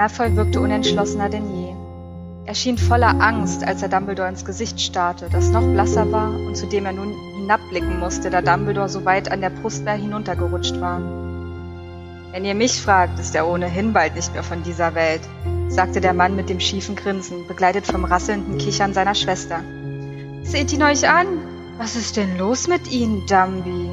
Malfoy wirkte unentschlossener denn je. Er schien voller Angst, als er Dumbledore ins Gesicht starrte, das noch blasser war und zu dem er nun hinabblicken musste, da Dumbledore so weit an der Brustwehr hinuntergerutscht war. Wenn ihr mich fragt, ist er ohnehin bald nicht mehr von dieser Welt, sagte der Mann mit dem schiefen Grinsen, begleitet vom rasselnden Kichern seiner Schwester. Seht ihn euch an! Was ist denn los mit Ihnen, Dumby?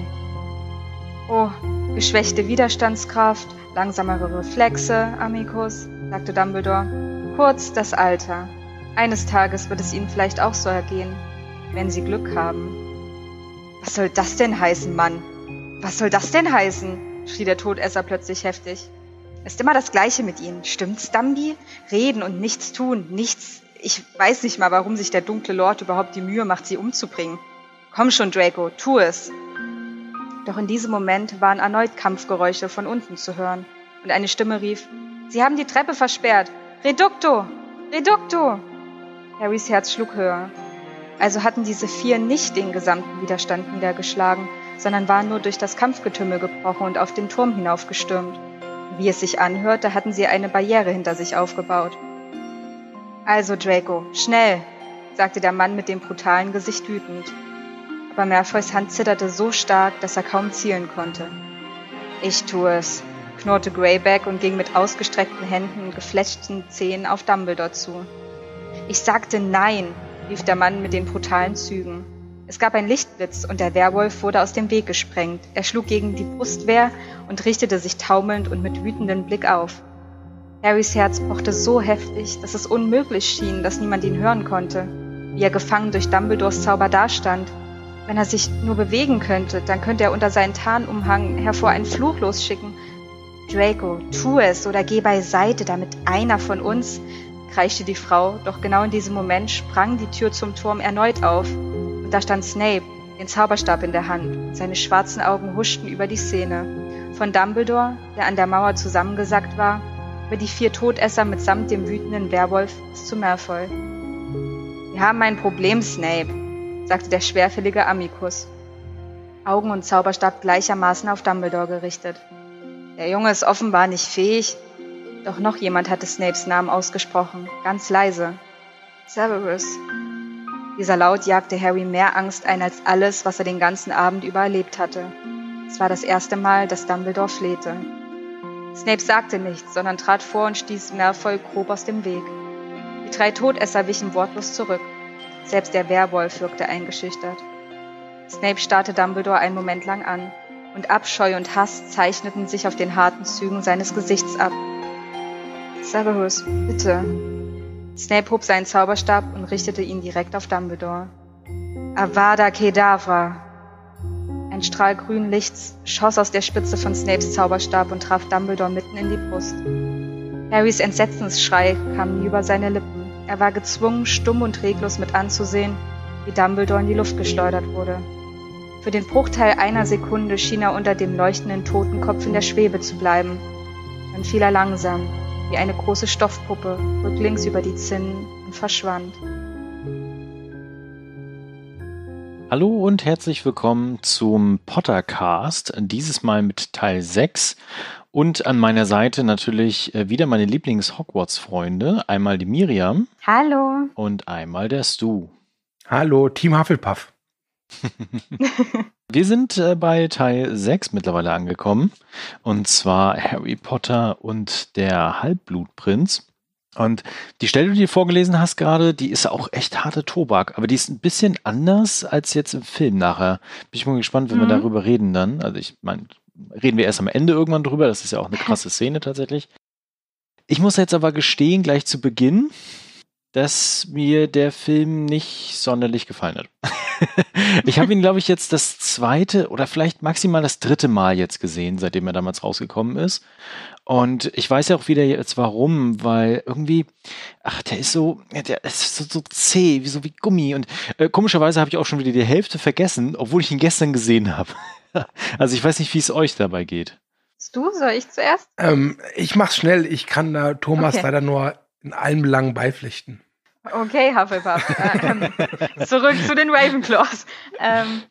Oh, geschwächte Widerstandskraft, langsamere Reflexe, Amicus, sagte Dumbledore. Kurz das Alter. Eines Tages wird es Ihnen vielleicht auch so ergehen, wenn Sie Glück haben. Was soll das denn heißen, Mann? Was soll das denn heißen? schrie der Todesser plötzlich heftig. Ist immer das Gleiche mit Ihnen. Stimmt's, Dumby? Reden und nichts tun, nichts. Ich weiß nicht mal, warum sich der dunkle Lord überhaupt die Mühe macht, sie umzubringen. Komm schon, Draco, tu es. Doch in diesem Moment waren erneut Kampfgeräusche von unten zu hören und eine Stimme rief, Sie haben die Treppe versperrt. Reducto! Reducto! Harrys Herz schlug höher. Also hatten diese vier nicht den gesamten Widerstand niedergeschlagen, sondern waren nur durch das Kampfgetümmel gebrochen und auf den Turm hinaufgestürmt. Wie es sich anhörte, hatten sie eine Barriere hinter sich aufgebaut. Also, Draco, schnell, sagte der Mann mit dem brutalen Gesicht wütend. Aber Malfoys Hand zitterte so stark, dass er kaum zielen konnte. Ich tue es, knurrte Greyback und ging mit ausgestreckten Händen und gefletschten Zähnen auf Dumbledore zu. Ich sagte nein, rief der Mann mit den brutalen Zügen. Es gab ein Lichtblitz und der Werwolf wurde aus dem Weg gesprengt. Er schlug gegen die Brustwehr und richtete sich taumelnd und mit wütendem Blick auf. Harrys Herz pochte so heftig, dass es unmöglich schien, dass niemand ihn hören konnte, wie er gefangen durch Dumbledores Zauber dastand. Wenn er sich nur bewegen könnte, dann könnte er unter seinen Tarnumhang hervor einen Fluch losschicken. Draco, tu es oder geh beiseite, damit einer von uns, kreischte die Frau, doch genau in diesem Moment sprang die Tür zum Turm erneut auf und da stand Snape, den Zauberstab in der Hand. Seine schwarzen Augen huschten über die Szene. Von Dumbledore, der an der Mauer zusammengesackt war, über die vier Todesser mitsamt dem wütenden Werwolf bis zu Malfoy. Wir haben ein Problem, Snape, sagte der schwerfällige Amicus. Augen und Zauberstab gleichermaßen auf Dumbledore gerichtet. Der Junge ist offenbar nicht fähig, doch noch jemand hatte Snapes Namen ausgesprochen, ganz leise. Severus. Dieser Laut jagte Harry mehr Angst ein als alles, was er den ganzen Abend über erlebt hatte. Es war das erste Mal, dass Dumbledore flehte. Snape sagte nichts, sondern trat vor und stieß Malfoy grob aus dem Weg. Die drei Todesser wichen wortlos zurück. Selbst der Werwolf wirkte eingeschüchtert. Snape starrte Dumbledore einen Moment lang an, und Abscheu und Hass zeichneten sich auf den harten Zügen seines Gesichts ab. Severus, bitte, Snape hob seinen Zauberstab und richtete ihn direkt auf Dumbledore. Avada Kedavra! Ein Strahl grünen Lichts schoss aus der Spitze von Snapes Zauberstab und traf Dumbledore mitten in die Brust. Harrys Entsetzensschrei kam nie über seine Lippen. Er war gezwungen, stumm und reglos mit anzusehen, wie Dumbledore in die Luft geschleudert wurde. Für den Bruchteil einer Sekunde schien er unter dem leuchtenden Totenkopf in der Schwebe zu bleiben. Dann fiel er langsam, wie eine große Stoffpuppe, rücklings über die Zinnen und verschwand. Hallo und herzlich willkommen zum Pottercast, dieses Mal mit Teil 6 und an meiner Seite natürlich äh, wieder meine Lieblings-Hogwarts-Freunde, einmal die Miriam. Hallo. Und einmal der Stu. Hallo, Team Hufflepuff. Wir sind äh, bei Teil 6 mittlerweile angekommen. Und zwar Harry Potter und der Halbblutprinz. Und die Stelle, die du dir vorgelesen hast gerade, die ist auch echt harte Tobak, aber die ist ein bisschen anders als jetzt im Film nachher. Bin ich mal gespannt, wenn mhm. wir darüber reden dann. Also ich meine, reden wir erst am Ende irgendwann drüber. Das ist ja auch eine krasse Szene tatsächlich. Ich muss jetzt aber gestehen, gleich zu Beginn, dass mir der Film nicht sonderlich gefallen hat. ich habe ihn, glaube ich, jetzt das zweite oder vielleicht maximal das dritte Mal jetzt gesehen, seitdem er damals rausgekommen ist. Und ich weiß ja auch wieder jetzt warum, weil irgendwie, ach, der ist so, der ist so, so zäh, wie so wie Gummi. Und äh, komischerweise habe ich auch schon wieder die Hälfte vergessen, obwohl ich ihn gestern gesehen habe. also ich weiß nicht, wie es euch dabei geht. Du, soll ich zuerst? Ähm, ich mach's schnell. Ich kann da Thomas okay. leider nur in allen Belangen beipflichten. Okay, Hufflepuff. ähm, zurück zu den Ravenclaws. Ähm,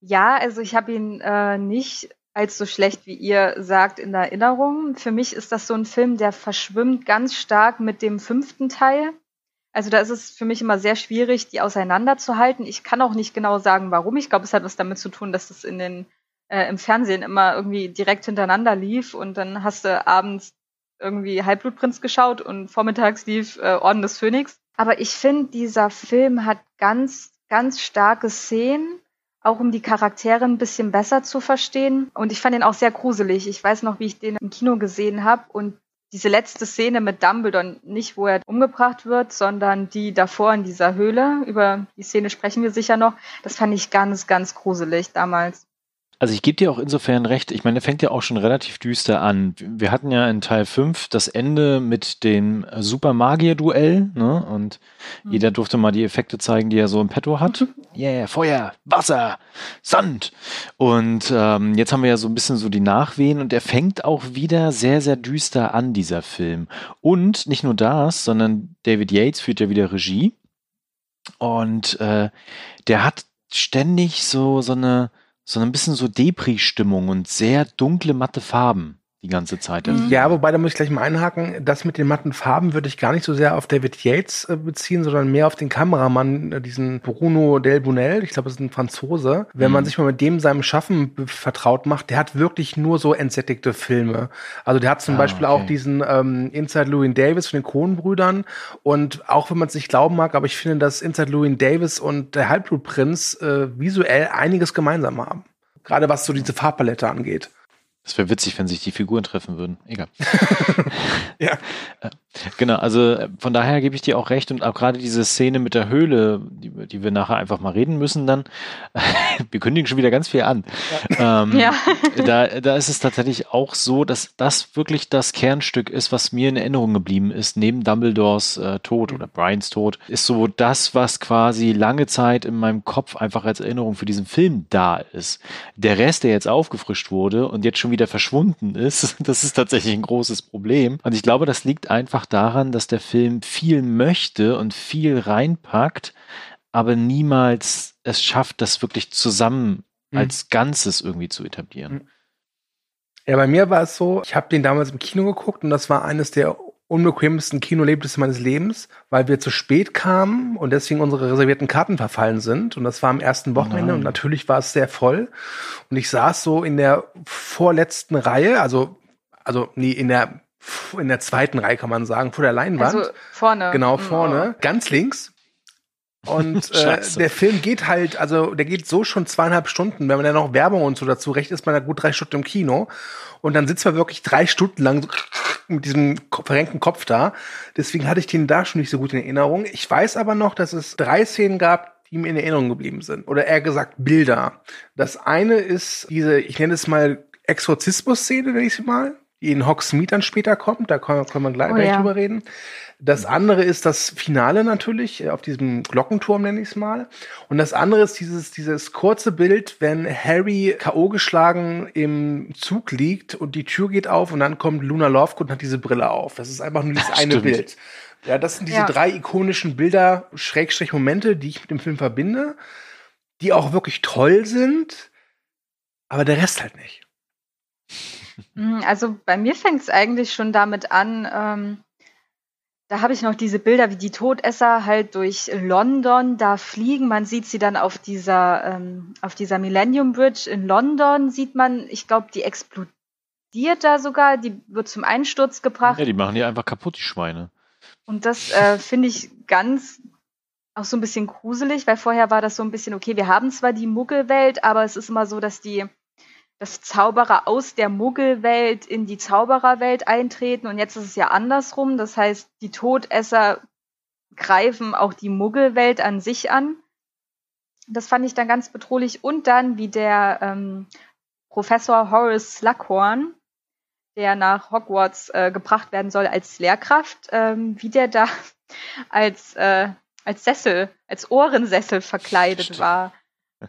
ja, also ich habe ihn äh, nicht als so schlecht, wie ihr sagt, in Erinnerung. Für mich ist das so ein Film, der verschwimmt ganz stark mit dem fünften Teil. Also da ist es für mich immer sehr schwierig, die auseinanderzuhalten. Ich kann auch nicht genau sagen, warum. Ich glaube, es hat was damit zu tun, dass das in den äh, im Fernsehen immer irgendwie direkt hintereinander lief und dann hast du abends irgendwie Halbblutprinz geschaut und vormittags lief äh, Orden des Phönix. Aber ich finde, dieser Film hat ganz, ganz starke Szenen, auch um die Charaktere ein bisschen besser zu verstehen. Und ich fand ihn auch sehr gruselig. Ich weiß noch, wie ich den im Kino gesehen habe und diese letzte Szene mit Dumbledore, nicht wo er umgebracht wird, sondern die davor in dieser Höhle, über die Szene sprechen wir sicher noch, das fand ich ganz, ganz gruselig damals. Also ich gebe dir auch insofern recht, ich meine, er fängt ja auch schon relativ düster an. Wir hatten ja in Teil 5 das Ende mit dem Super Magier-Duell, ne? Und mhm. jeder durfte mal die Effekte zeigen, die er so im Petto hat. Yeah, Feuer, Wasser, Sand. Und ähm, jetzt haben wir ja so ein bisschen so die Nachwehen und er fängt auch wieder sehr, sehr düster an, dieser Film. Und nicht nur das, sondern David Yates führt ja wieder Regie. Und äh, der hat ständig so, so eine so ein bisschen so Depri-Stimmung und sehr dunkle, matte Farben die ganze Zeit. Mhm. Ja, wobei, da muss ich gleich mal einhaken, das mit den matten Farben würde ich gar nicht so sehr auf David Yates äh, beziehen, sondern mehr auf den Kameramann, äh, diesen Bruno Del Bunel, ich glaube, das ist ein Franzose. Wenn mhm. man sich mal mit dem seinem Schaffen vertraut macht, der hat wirklich nur so entsättigte Filme. Also der hat zum ah, Beispiel okay. auch diesen ähm, Inside Louis Davis von den Coen-Brüdern und auch wenn man es nicht glauben mag, aber ich finde, dass Inside Louis Davis und der Halbblutprinz äh, visuell einiges gemeinsam haben. Gerade was so diese Farbpalette angeht. Das wäre witzig, wenn sich die Figuren treffen würden. Egal. ja. Äh, genau, also äh, von daher gebe ich dir auch recht und auch gerade diese Szene mit der Höhle, die, die wir nachher einfach mal reden müssen, dann, wir kündigen schon wieder ganz viel an. Ja. Ähm, ja. Da, da ist es tatsächlich auch so, dass das wirklich das Kernstück ist, was mir in Erinnerung geblieben ist, neben Dumbledores äh, Tod oder Brians Tod, ist so das, was quasi lange Zeit in meinem Kopf einfach als Erinnerung für diesen Film da ist. Der Rest, der jetzt aufgefrischt wurde und jetzt schon wieder verschwunden ist, das ist tatsächlich ein großes Problem. Und ich glaube, das liegt einfach daran, dass der Film viel möchte und viel reinpackt, aber niemals es schafft, das wirklich zusammen mhm. als Ganzes irgendwie zu etablieren. Mhm. Ja, bei mir war es so, ich habe den damals im Kino geguckt und das war eines der unbequemsten Kinoerlebnisse meines Lebens, weil wir zu spät kamen und deswegen unsere reservierten Karten verfallen sind. Und das war am ersten Wochenende Nein. und natürlich war es sehr voll. Und ich saß so in der vorletzten Reihe, also, also nee, in der in der zweiten Reihe kann man sagen, vor der Leinwand. Also vorne. Genau, mhm. vorne, ganz links. Und äh, der Film geht halt, also der geht so schon zweieinhalb Stunden. Wenn man dann noch Werbung und so dazu recht, ist man da gut drei Stunden im Kino. Und dann sitzt man wirklich drei Stunden lang so mit diesem verrenkten Kopf da. Deswegen hatte ich den da schon nicht so gut in Erinnerung. Ich weiß aber noch, dass es drei Szenen gab, die mir in Erinnerung geblieben sind. Oder eher gesagt Bilder. Das eine ist diese, ich nenne es mal Exorzismus-Szene, nenne ich sie mal die in Hogsmeade dann später kommt. Da können, können wir gleich, oh, gleich ja. drüber reden. Das andere ist das Finale natürlich, äh, auf diesem Glockenturm nenne ich es mal. Und das andere ist dieses, dieses kurze Bild, wenn Harry K.O. geschlagen im Zug liegt und die Tür geht auf und dann kommt Luna Lovegood und hat diese Brille auf. Das ist einfach nur dieses eine Bild. Ja, das sind diese ja. drei ikonischen Bilder, Schrägstrich Momente, die ich mit dem Film verbinde, die auch wirklich toll sind, aber der Rest halt nicht. Hm, also bei mir fängt es eigentlich schon damit an, ähm, da habe ich noch diese Bilder, wie die Todesser halt durch London da fliegen. Man sieht sie dann auf dieser, ähm, auf dieser Millennium Bridge in London, sieht man, ich glaube, die explodiert da sogar, die wird zum Einsturz gebracht. Ja, die machen die einfach kaputt, die Schweine. Und das äh, finde ich ganz auch so ein bisschen gruselig, weil vorher war das so ein bisschen, okay, wir haben zwar die Muggelwelt, aber es ist immer so, dass die dass Zauberer aus der Muggelwelt in die Zaubererwelt eintreten und jetzt ist es ja andersrum. Das heißt, die Todesser greifen auch die Muggelwelt an sich an. Das fand ich dann ganz bedrohlich. Und dann, wie der ähm, Professor Horace Slughorn, der nach Hogwarts äh, gebracht werden soll als Lehrkraft, ähm, wie der da als, äh, als Sessel, als Ohrensessel verkleidet Stimmt. war.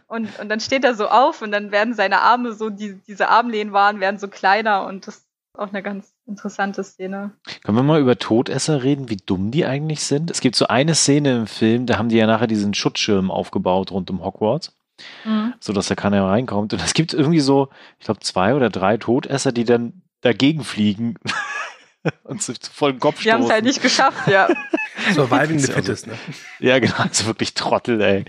Und, und dann steht er so auf und dann werden seine Arme so, die, diese Armlehnen waren, werden so kleiner und das ist auch eine ganz interessante Szene. Können wir mal über Todesser reden, wie dumm die eigentlich sind? Es gibt so eine Szene im Film, da haben die ja nachher diesen Schutzschirm aufgebaut rund um Hogwarts. mhm. so dass da keiner reinkommt. Und es gibt irgendwie so, ich glaube, zwei oder drei Todesser, die dann dagegen fliegen und sich voll den Kopf stoßen. Die haben es halt nicht geschafft, ja. Surviving the fittest, ne? Ja, genau, also wirklich Trottel, ey.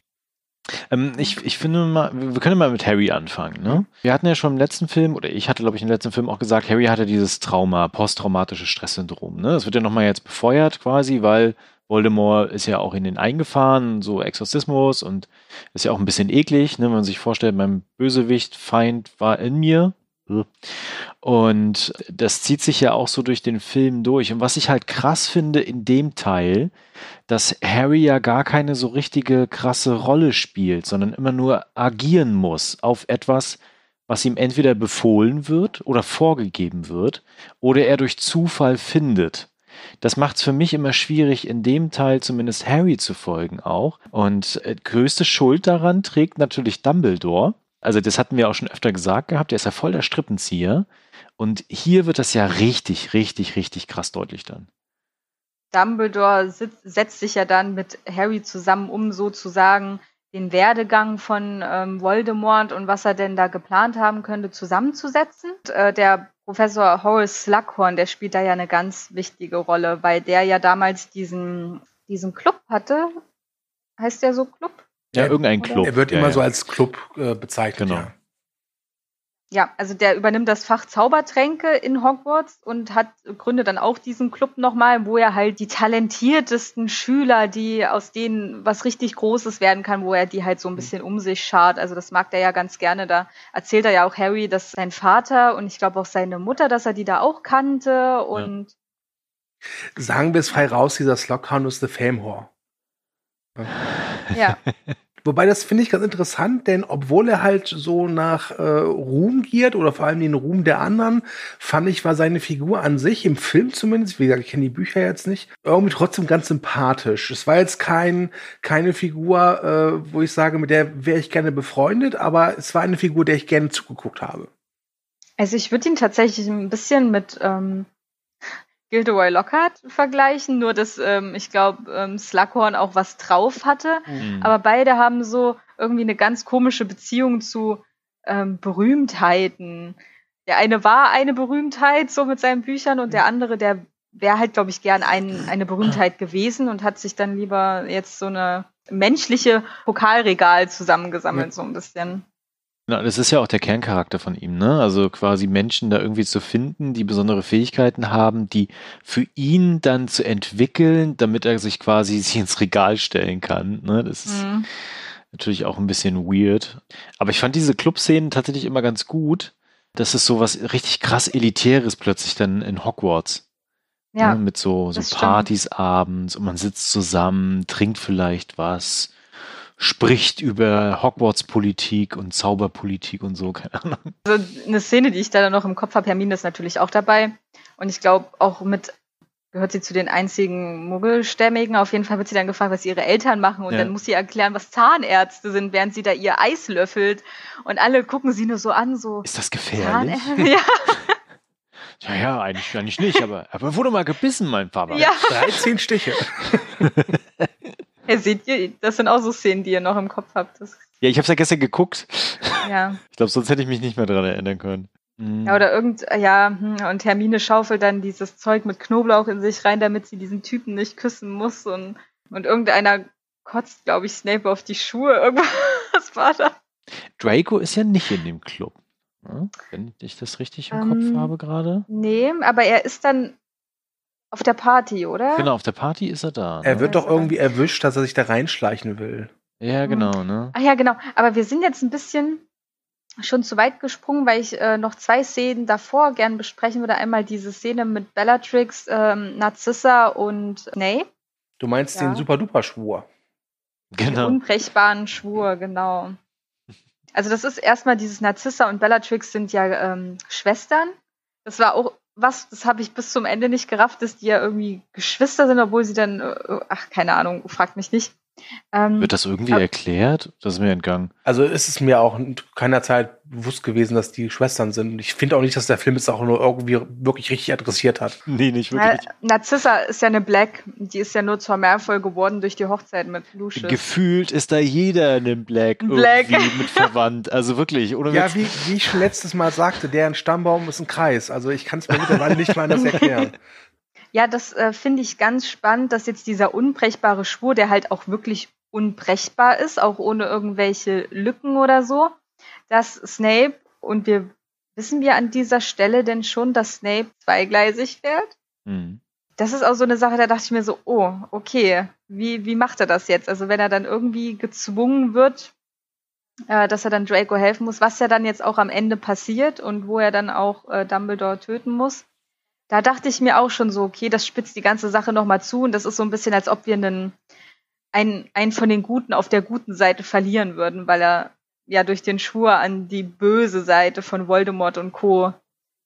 Ähm, ich, ich finde mal, wir können mal mit Harry anfangen. Ne? Wir hatten ja schon im letzten Film, oder ich hatte, glaube ich, im letzten Film auch gesagt, Harry hatte dieses Trauma, posttraumatische Stresssyndrom. Ne? Das wird ja nochmal jetzt befeuert quasi, weil Voldemort ist ja auch in den eingefahren, so Exorzismus und ist ja auch ein bisschen eklig, ne? wenn man sich vorstellt, mein Bösewicht, Feind war in mir. Und das zieht sich ja auch so durch den Film durch. Und was ich halt krass finde in dem Teil, dass Harry ja gar keine so richtige krasse Rolle spielt, sondern immer nur agieren muss auf etwas, was ihm entweder befohlen wird oder vorgegeben wird oder er durch Zufall findet. Das macht es für mich immer schwierig, in dem Teil zumindest Harry zu folgen auch. Und äh, größte Schuld daran trägt natürlich Dumbledore. Also das hatten wir auch schon öfter gesagt gehabt, der ist ja voll der Strippenzieher. Und hier wird das ja richtig, richtig, richtig krass deutlich dann. Dumbledore sitzt, setzt sich ja dann mit Harry zusammen, um sozusagen den Werdegang von ähm, Voldemort und was er denn da geplant haben könnte, zusammenzusetzen. Und, äh, der Professor Horace Slughorn, der spielt da ja eine ganz wichtige Rolle, weil der ja damals diesen, diesen Club hatte. Heißt der so Club? Ja, irgendein Club. Er wird ja, immer ja. so als Club äh, bezeichnet. Genau. Ja. Ja, also der übernimmt das Fach Zaubertränke in Hogwarts und hat gründet dann auch diesen Club nochmal, wo er halt die talentiertesten Schüler, die aus denen was richtig Großes werden kann, wo er die halt so ein bisschen um sich schart. Also das mag er ja ganz gerne. Da erzählt er ja auch Harry, dass sein Vater und ich glaube auch seine Mutter, dass er die da auch kannte und Sagen wir es frei raus, dieser Slughorn ist the Fame Whore. ja. Wobei das finde ich ganz interessant, denn obwohl er halt so nach äh, Ruhm giert oder vor allem den Ruhm der anderen, fand ich, war seine Figur an sich, im Film zumindest, wie gesagt, ich kenne die Bücher jetzt nicht, irgendwie trotzdem ganz sympathisch. Es war jetzt kein, keine Figur, äh, wo ich sage, mit der wäre ich gerne befreundet, aber es war eine Figur, der ich gerne zugeguckt habe. Also ich würde ihn tatsächlich ein bisschen mit ähm, Gilderoy Lockhart vergleichen, nur dass ähm, ich glaube, ähm, Slughorn auch was drauf hatte. Mhm. Aber beide haben so irgendwie eine ganz komische Beziehung zu ähm, Berühmtheiten. Der eine war eine Berühmtheit so mit seinen Büchern und der andere, der wäre halt, glaube ich, gern ein, eine Berühmtheit gewesen und hat sich dann lieber jetzt so eine menschliche Pokalregal zusammengesammelt, so ein bisschen. Na, das ist ja auch der Kerncharakter von ihm, ne? Also quasi Menschen da irgendwie zu finden, die besondere Fähigkeiten haben, die für ihn dann zu entwickeln, damit er sich quasi sich ins Regal stellen kann. Ne? Das ist Mhm. natürlich auch ein bisschen weird. Aber ich fand diese Clubszenen tatsächlich immer ganz gut. Das ist so was richtig krass Elitäres plötzlich dann in Hogwarts. Ja, ne? Mit so, so das stimmt. Partys abends und man sitzt zusammen, trinkt vielleicht was, spricht über Hogwarts-Politik und Zauberpolitik und so, keine Ahnung. also eine Szene, die ich da noch im Kopf habe, Hermine ist natürlich auch dabei. Und ich glaube, auch mit gehört sie zu den einzigen Muggelstämmigen. Auf jeden Fall wird sie dann gefragt, was ihre Eltern machen. Und Ja. dann muss sie erklären, was Zahnärzte sind, während sie da ihr Eis löffelt. Und alle gucken sie nur so an, so. Ist das gefährlich? Ja, Ja, ja, eigentlich, eigentlich nicht, aber er wurde mal gebissen, mein Papa. ja. 13 Stiche. Ihr seht ihr, das sind auch so Szenen, die ihr noch im Kopf habt. Das, Ja, ich habe ja gestern geguckt. ja. Ich glaube, sonst hätte ich mich nicht mehr dran erinnern können. Mhm. Ja, oder irgend, ja, hm, und Hermine schaufelt dann dieses Zeug mit Knoblauch in sich rein, damit sie diesen Typen nicht küssen muss und, und irgendeiner kotzt, glaube ich, Snape auf die Schuhe. Irgendwas war da. Draco ist ja nicht in dem Club. ne? Wenn ich das richtig im Ähm, Kopf habe gerade. Nee, aber er ist dann auf der Party, oder? Genau, auf der Party ist er da. Er Ne? wird Ja, doch irgendwie erwischt, dass er sich da reinschleichen will. Ja, genau, ne? Ach ja, genau. Aber wir sind jetzt ein bisschen schon zu weit gesprungen, weil ich äh, noch zwei Szenen davor gern besprechen würde. Einmal diese Szene mit Bellatrix, ähm, Narcissa und Snape. Du meinst Ja. den Super-Duper-Schwur. Den Genau. unbrechbaren Schwur, genau. Also das ist erstmal dieses Narcissa und Bellatrix sind ja ähm, Schwestern. Das war auch was, das habe ich bis zum Ende nicht gerafft, dass die ja irgendwie Geschwister sind, obwohl sie dann, äh, ach, keine Ahnung, fragt mich nicht. Ähm, Wird das irgendwie hab, erklärt? Das ist mir entgangen. Also ist es mir auch keiner Zeit bewusst gewesen, dass die Schwestern sind. Und ich finde auch nicht, dass der Film es auch nur irgendwie wirklich richtig adressiert hat. Nee, nicht wirklich. Na, Narzissa ist ja eine Black. Die ist ja nur zur Mehrvoll geworden durch die Hochzeit mit Lucius. Gefühlt ist da jeder ein Black, Black. irgendwie mit verwandt. Also wirklich. Oder ja, wie, wie ich schon letztes Mal sagte, deren Stammbaum ist ein Kreis. Also ich kann es mir mittlerweile nicht mal anders erklären. Ja, das äh, finde ich ganz spannend, dass jetzt dieser unbrechbare Schwur, der halt auch wirklich unbrechbar ist, auch ohne irgendwelche Lücken oder so, dass Snape, und wir wissen wir an dieser Stelle denn schon, dass Snape zweigleisig fährt? Mhm. Das ist auch so eine Sache, da dachte ich mir so, oh, okay, wie, wie macht er das jetzt? Also wenn er dann irgendwie gezwungen wird, äh, dass er dann Draco helfen muss, was ja dann jetzt auch am Ende passiert und wo er dann auch äh, Dumbledore töten muss. Da dachte ich mir auch schon so, okay, das spitzt die ganze Sache nochmal zu und das ist so ein bisschen, als ob wir einen einen, einen von den Guten auf der guten Seite verlieren würden, weil er ja durch den Schwur an die böse Seite von Voldemort und Co.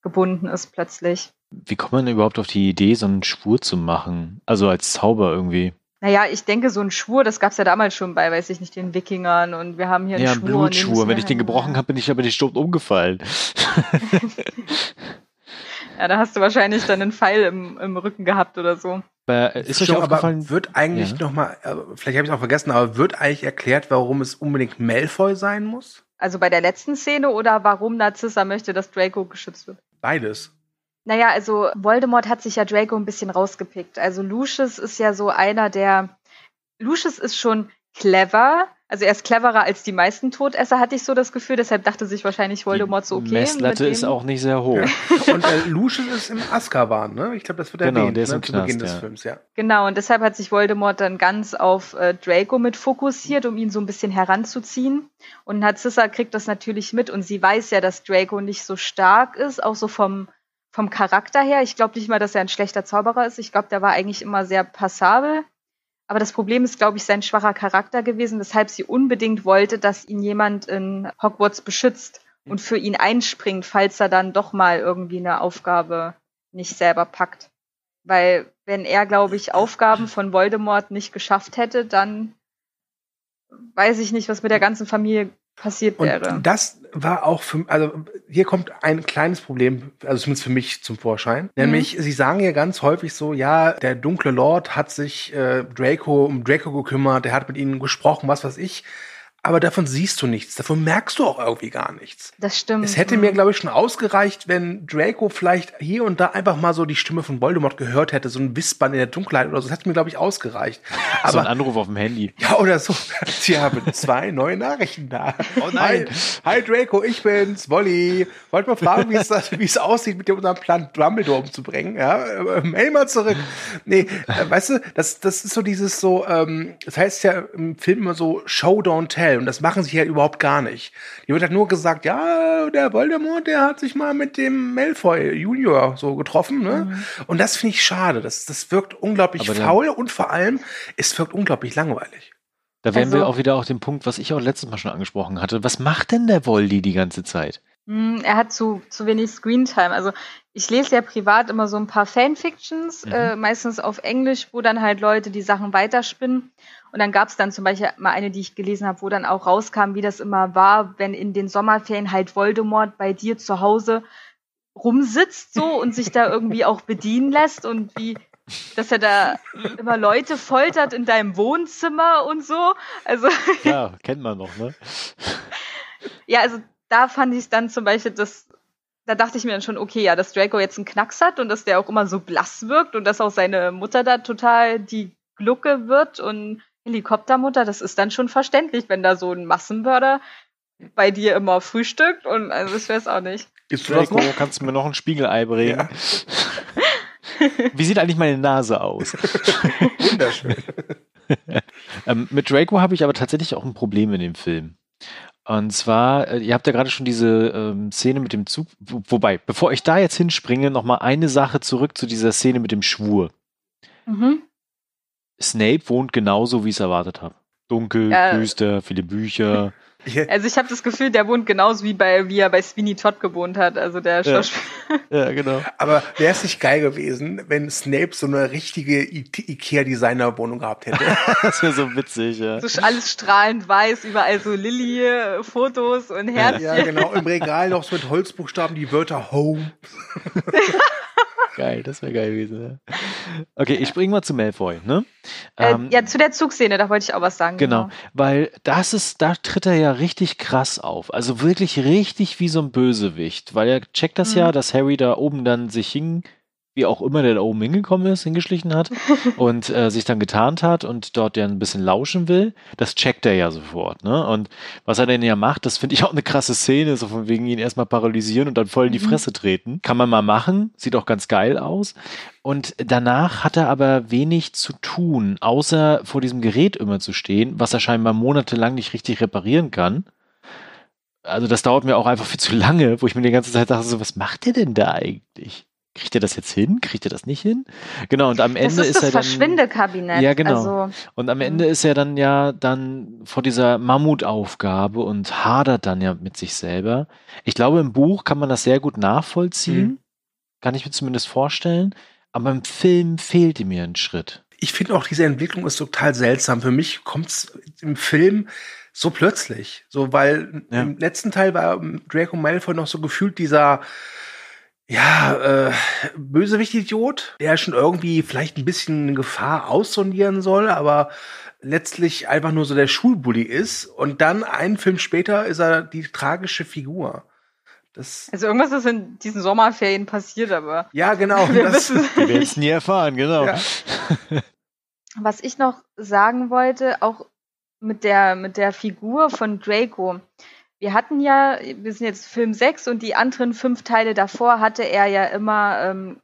gebunden ist plötzlich. Wie kommt man überhaupt auf die Idee, so einen Schwur zu machen? Also als Zauber irgendwie. Naja, ich denke, so ein Schwur, das gab es ja damals schon bei, weiß ich nicht, den Wikingern und wir haben hier einen ja, Schwur. Blutschwur. Wenn ich den gebrochen habe, bin ich aber nicht stumpf umgefallen. ja, da hast du wahrscheinlich dann einen Pfeil im, im Rücken gehabt oder so. Aber ist euch aufgefallen? wird eigentlich ja. noch mal, äh, vielleicht habe ich es auch vergessen, aber wird eigentlich erklärt, warum es unbedingt Malfoy sein muss? Also bei der letzten Szene oder warum Narcissa möchte, dass Draco geschützt wird? Beides. Naja, also Voldemort hat sich ja Draco ein bisschen rausgepickt. Also Lucius ist ja so einer, der Lucius ist schon clever, also er ist cleverer als die meisten Todesser, hatte ich so das Gefühl. Deshalb dachte sich wahrscheinlich Voldemort so, okay. Die Messlatte ist auch nicht sehr hoch. und äh, Lucius ist im Azkaban, ne? Ich glaube, das wird genau, erwähnt der ist ne? im Knast, Beginn des ja. Films, ja. Genau, und deshalb hat sich Voldemort dann ganz auf äh, Draco mit fokussiert, um ihn so ein bisschen heranzuziehen. Und Narcissa kriegt das natürlich mit und sie weiß ja, dass Draco nicht so stark ist, auch so vom vom Charakter her. Ich glaube nicht mal, dass er ein schlechter Zauberer ist. Ich glaube, der war eigentlich immer sehr passabel. Aber das Problem ist, glaube ich, sein schwacher Charakter gewesen, weshalb sie unbedingt wollte, dass ihn jemand in Hogwarts beschützt und für ihn einspringt, falls er dann doch mal irgendwie eine Aufgabe nicht selber packt. Weil wenn er, glaube ich, Aufgaben von Voldemort nicht geschafft hätte, dann weiß ich nicht, was mit der ganzen Familie passiert wäre. Und das war auch für, also hier kommt ein kleines Problem, also zumindest für mich zum Vorschein. Nämlich, mhm. sie sagen ja ganz häufig so, ja, der dunkle Lord hat sich äh, Draco um Draco gekümmert, der hat mit ihnen gesprochen, was weiß ich aber davon siehst du nichts, davon merkst du auch irgendwie gar nichts. Das stimmt. Es hätte mir, glaube ich, schon ausgereicht, wenn Draco vielleicht hier und da einfach mal so die Stimme von Voldemort gehört hätte, so ein Wispern in der Dunkelheit oder so. Das hätte mir, glaube ich, ausgereicht. Aber, so ein Anruf auf dem Handy. Ja, oder so. Sie haben zwei neue Nachrichten da. Oh nein. Hi, hi Draco, ich bin's, Wolli. Wollt mal fragen, wie es, wie es aussieht, mit dem unserem Plan Dumbledore umzubringen. Ja, äh, mail mal zurück. Nee, äh, weißt du, das, das ist so dieses so, ähm, das heißt ja im Film immer so Show, don't tell schnell und das machen sie ja überhaupt gar nicht. Hier wird halt nur gesagt, ja, der Voldemort, der hat sich mal mit dem Malfoy Junior so getroffen, ne? Mhm. Und das finde ich schade. Das, das wirkt unglaublich Aber faul und vor allem, es wirkt unglaublich langweilig. Da wären also, wir auch wieder auf dem Punkt, was ich auch letztes Mal schon angesprochen hatte. Was macht denn der Voldy die ganze Zeit? Hm, er hat zu, zu wenig Screentime. Also ich lese ja privat immer so ein paar Fanfictions, mhm. äh, meistens auf Englisch, wo dann halt Leute die Sachen weiterspinnen. Und dann gab es dann zum Beispiel mal eine, die ich gelesen habe, wo dann auch rauskam, wie das immer war, wenn in den Sommerferien halt Voldemort bei dir zu Hause rumsitzt so und sich da irgendwie auch bedienen lässt und wie dass er da immer Leute foltert in deinem Wohnzimmer und so. Also ja, kennt man noch, ne? ja, also da fand ich es dann zum Beispiel, dass da dachte ich mir dann schon, okay, ja, dass Draco jetzt einen Knacks hat und dass der auch immer so blass wirkt und dass auch seine Mutter da total die Glucke wird und Helikoptermutter, das ist dann schon verständlich, wenn da so ein Massenmörder bei dir immer frühstückt und also ich weiß auch nicht. Ist du Draco, kannst du mir noch ein Spiegelei bringen? Ja. Wie sieht eigentlich meine Nase aus? Wunderschön. ähm, mit Draco habe ich aber tatsächlich auch ein Problem in dem Film. Und zwar, äh, ihr habt ja gerade schon diese ähm, Szene mit dem Zug, wo, wobei, bevor ich da jetzt hinspringe, noch mal eine Sache zurück zu dieser Szene mit dem Schwur. Mhm. Snape wohnt genauso, wie ich es erwartet habe. Dunkel, ja. düster, viele Bücher. Also ich habe das Gefühl, der wohnt genauso wie bei wie er bei Sweeney Todd gewohnt hat. Also der ja. ja, genau. Aber wäre es nicht geil gewesen, wenn Snape so eine richtige Ikea-Designer-Wohnung gehabt hätte? das wäre so witzig, ja. So alles strahlend weiß, überall so Lilly-Fotos und Herzchen. Ja, genau. Im Regal noch so mit Holzbuchstaben die Wörter Home. geil, das wäre geil gewesen. Ja. Okay, ich springe mal zu Malfoy, ne? Äh, ähm, ja, zu der Zugszene, da wollte ich auch was sagen. Genau, genau, weil das ist, da tritt er ja richtig krass auf. Also wirklich richtig wie so ein Bösewicht, weil er checkt das mhm. ja, dass Harry da oben dann sich hing wie auch immer der da oben hingekommen ist, hingeschlichen hat und äh, sich dann getarnt hat und dort ja ein bisschen lauschen will, das checkt er ja sofort. Ne? Und was er denn ja macht, das finde ich auch eine krasse Szene, so von wegen ihn erstmal paralysieren und dann voll in die mhm. Fresse treten. Kann man mal machen, sieht auch ganz geil aus. Und danach hat er aber wenig zu tun, außer vor diesem Gerät immer zu stehen, was er scheinbar monatelang nicht richtig reparieren kann. Also das dauert mir auch einfach viel zu lange, wo ich mir die ganze Zeit dachte, so, was macht er denn da eigentlich? Kriegt er das jetzt hin? Kriegt er das nicht hin? Genau, und am Ende das ist, ist er dann. Verschwindekabinett. Ja, genau. Also, und am Ende ist er dann ja dann vor dieser Mammutaufgabe und hadert dann ja mit sich selber. Ich glaube, im Buch kann man das sehr gut nachvollziehen. Mhm. Kann ich mir zumindest vorstellen. Aber im Film fehlte mir ein Schritt. Ich finde auch, diese Entwicklung ist total seltsam. Für mich kommt es im Film so plötzlich. So, weil ja. im letzten Teil war Draco Malfoy noch so gefühlt dieser ja, äh, Bösewicht-Idiot, der schon irgendwie vielleicht ein bisschen Gefahr aussondieren soll, aber letztlich einfach nur so der Schulbully ist. Und dann einen Film später ist er die tragische Figur. Das also irgendwas ist in diesen Sommerferien passiert, aber. Ja, genau. Wir das, wir werden es nie erfahren, genau. Ja. Was ich noch sagen wollte, auch mit der, mit der Figur von Draco wir hatten ja, wir sind jetzt Film 6 und die anderen fünf Teile davor hatte er ja immer ähm,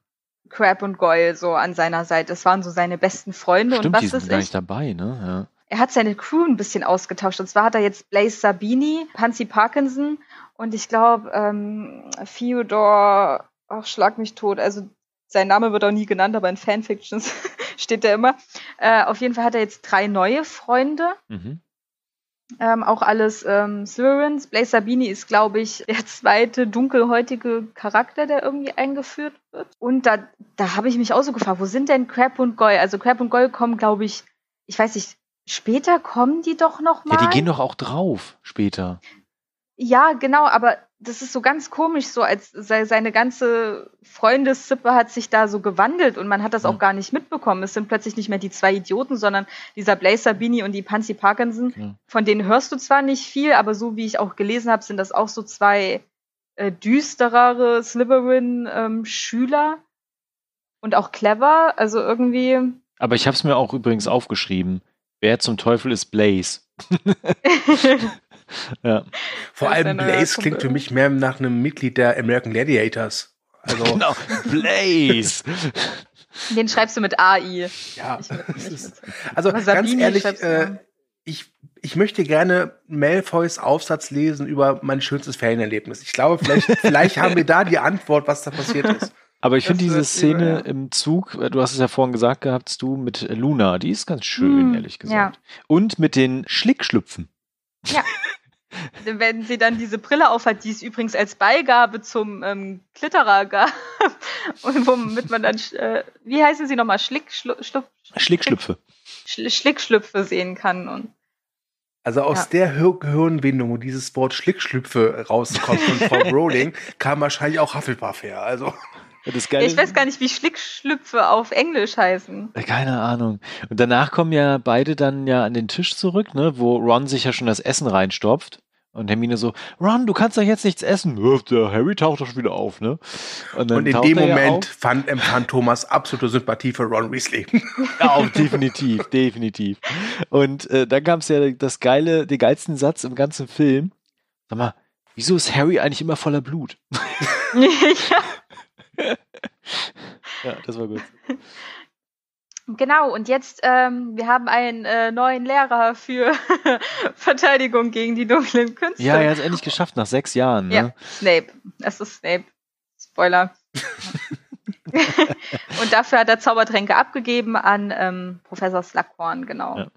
Crab und Goyle so an seiner Seite. Das waren so seine besten Freunde. Stimmt, und was die sind ist gar nicht dabei, ne? Ja. Er hat seine Crew ein bisschen ausgetauscht. Und zwar hat er jetzt Blaze Sabini, Pansy Parkinson und ich glaube ähm, Theodore, ach schlag mich tot. Also sein Name wird auch nie genannt, aber in Fanfictions steht er immer. Äh, auf jeden Fall hat er jetzt drei neue Freunde. Mhm. Ähm, auch alles ähm, Slytherins. Blaze Sabini ist, glaube ich, der zweite dunkelhäutige Charakter, der irgendwie eingeführt wird. Und da, da habe ich mich auch so gefragt, wo sind denn Crab und Goy? Also Crab und Goy kommen, glaube ich, ich weiß nicht, später kommen die doch noch mal. Ja, die gehen doch auch drauf später. Ja, genau, aber das ist so ganz komisch, so als seine ganze Freundessippe hat sich da so gewandelt und man hat das ja. auch gar nicht mitbekommen. Es sind plötzlich nicht mehr die zwei Idioten, sondern dieser Blazer Beanie und die Pansy Parkinson. Ja. Von denen hörst du zwar nicht viel, aber so wie ich auch gelesen habe, sind das auch so zwei äh, düsterere Slytherin-Schüler ähm, und auch clever. Also irgendwie. Aber ich habe es mir auch übrigens aufgeschrieben. Wer zum Teufel ist Blaze? ja. Vor allem Blaze klingt für mich mehr nach einem Mitglied der American Gladiators. Also genau, Blaze. Den schreibst du mit AI. Ja. also ganz ehrlich, äh, ich, ich möchte gerne Malfoys Aufsatz lesen über mein schönstes Ferienerlebnis. Ich glaube, vielleicht, vielleicht haben wir da die Antwort, was da passiert ist. Aber ich finde diese Szene ja. im Zug, äh, du hast es ja vorhin gesagt gehabt, du mit Luna, die ist ganz schön, hm, ehrlich gesagt. Ja. Und mit den Schlickschlüpfen. Ja. Wenn sie dann diese Brille aufhat, die es übrigens als Beigabe zum ähm, Klitterer gab, und womit man dann, äh, wie heißen sie nochmal, Schlick, Schlu, Schlickschlüpfe. Schlick, Schlickschlüpfe sehen kann. Und, also aus ja. der Gehirnwindung, wo dieses Wort Schlickschlüpfe rauskommt von Frau Rowling, kam wahrscheinlich auch Hufflepuff her. Also. Ich weiß gar nicht, wie Schlickschlüpfe auf Englisch heißen. Keine Ahnung. Und danach kommen ja beide dann ja an den Tisch zurück, ne, wo Ron sich ja schon das Essen reinstopft. Und Hermine so, Ron, du kannst doch jetzt nichts essen. Der Harry taucht doch schon wieder auf, ne? Und, und in dem Moment ja fand, empfand Thomas absolute Sympathie für Ron Weasley. Ja, definitiv, definitiv. Und äh, dann kam es ja das geile, den geilsten Satz im ganzen Film. Sag mal, wieso ist Harry eigentlich immer voller Blut? ja. ja, das war gut. Genau, und jetzt, ähm, wir haben einen äh, neuen Lehrer für Verteidigung gegen die dunklen Künste. Ja, er hat es endlich geschafft, nach sechs Jahren. Ne? Ja, Snape. Es ist Snape. Spoiler. und dafür hat er Zaubertränke abgegeben an ähm, Professor Slughorn, genau. Ja.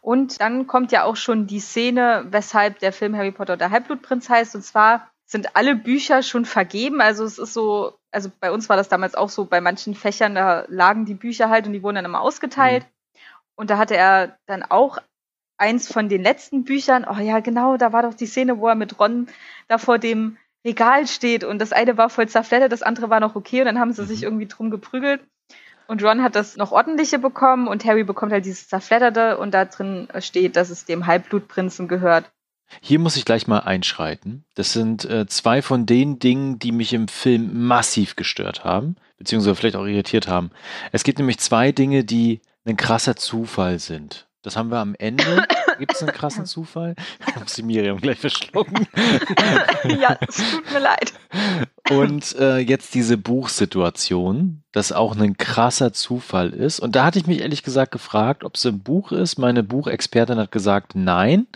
Und dann kommt ja auch schon die Szene, weshalb der Film Harry Potter und der Halbblutprinz heißt. Und zwar sind alle Bücher schon vergeben. Also es ist so, also bei uns war das damals auch so, bei manchen Fächern, da lagen die Bücher halt und die wurden dann immer ausgeteilt. Mhm. Und da hatte er dann auch eins von den letzten Büchern. Oh ja, genau, da war doch die Szene, wo er mit Ron da vor dem Regal steht und das eine war voll zerfleddert, das andere war noch okay und dann haben sie sich mhm. irgendwie drum geprügelt. Und Ron hat das noch ordentliche bekommen und Harry bekommt halt dieses zerfledderte und da drin steht, dass es dem Halbblutprinzen gehört. Hier muss ich gleich mal einschreiten. Das sind äh, zwei von den Dingen, die mich im Film massiv gestört haben, beziehungsweise vielleicht auch irritiert haben. Es gibt nämlich zwei Dinge, die ein krasser Zufall sind. Das haben wir am Ende. Gibt es einen krassen Zufall? Ich habe sie Miriam gleich verschlucken. ja, es tut mir leid. Und äh, jetzt diese Buchsituation, das auch ein krasser Zufall ist. Und da hatte ich mich ehrlich gesagt gefragt, ob es ein Buch ist. Meine Buchexpertin hat gesagt, nein.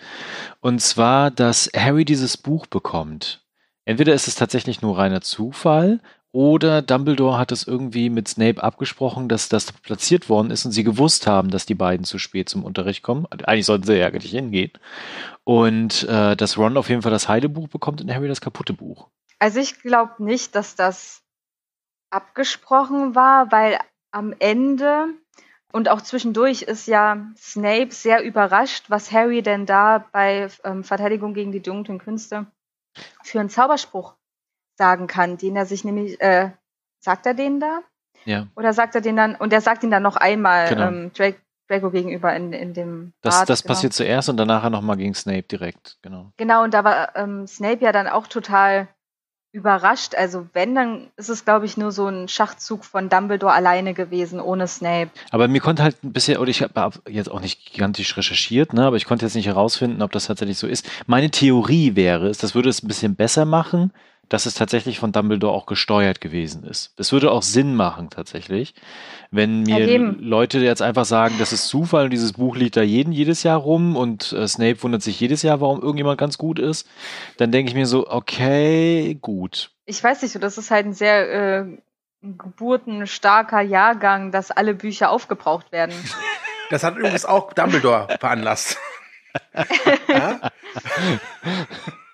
Und zwar, dass Harry dieses Buch bekommt. Entweder ist es tatsächlich nur reiner Zufall oder Dumbledore hat es irgendwie mit Snape abgesprochen, dass das platziert worden ist und sie gewusst haben, dass die beiden zu spät zum Unterricht kommen. Eigentlich sollten sie ja gar nicht hingehen. Und äh, dass Ron auf jeden Fall das Heidebuch bekommt und Harry das kaputte Buch. Also ich glaube nicht, dass das abgesprochen war, weil am Ende und auch zwischendurch ist ja Snape sehr überrascht, was Harry denn da bei ähm, Verteidigung gegen die dunklen Künste für einen Zauberspruch sagen kann, den er sich nämlich, äh, sagt er den da? Ja. Oder sagt er den dann, und er sagt ihn dann noch einmal genau. ähm, Drake, Draco gegenüber in, in dem Das, Bad, das genau. passiert zuerst und danach nochmal gegen Snape direkt, genau. Genau, und da war ähm, Snape ja dann auch total überrascht. Also wenn, dann ist es, glaube ich, nur so ein Schachzug von Dumbledore alleine gewesen, ohne Snape. Aber mir konnte halt ein bisschen, oder ich habe jetzt auch nicht gigantisch recherchiert, ne, aber ich konnte jetzt nicht herausfinden, ob das tatsächlich so ist. Meine Theorie wäre es, das würde es ein bisschen besser machen, dass es tatsächlich von Dumbledore auch gesteuert gewesen ist. Es würde auch Sinn machen, tatsächlich, wenn mir Erleben. Leute jetzt einfach sagen, das ist Zufall und dieses Buch liegt da jeden jedes Jahr rum und äh, Snape wundert sich jedes Jahr, warum irgendjemand ganz gut ist, dann denke ich mir so, okay, gut. Ich weiß nicht, so, das ist halt ein sehr äh, geburtenstarker Jahrgang, dass alle Bücher aufgebraucht werden. Das hat übrigens auch Dumbledore veranlasst. ja?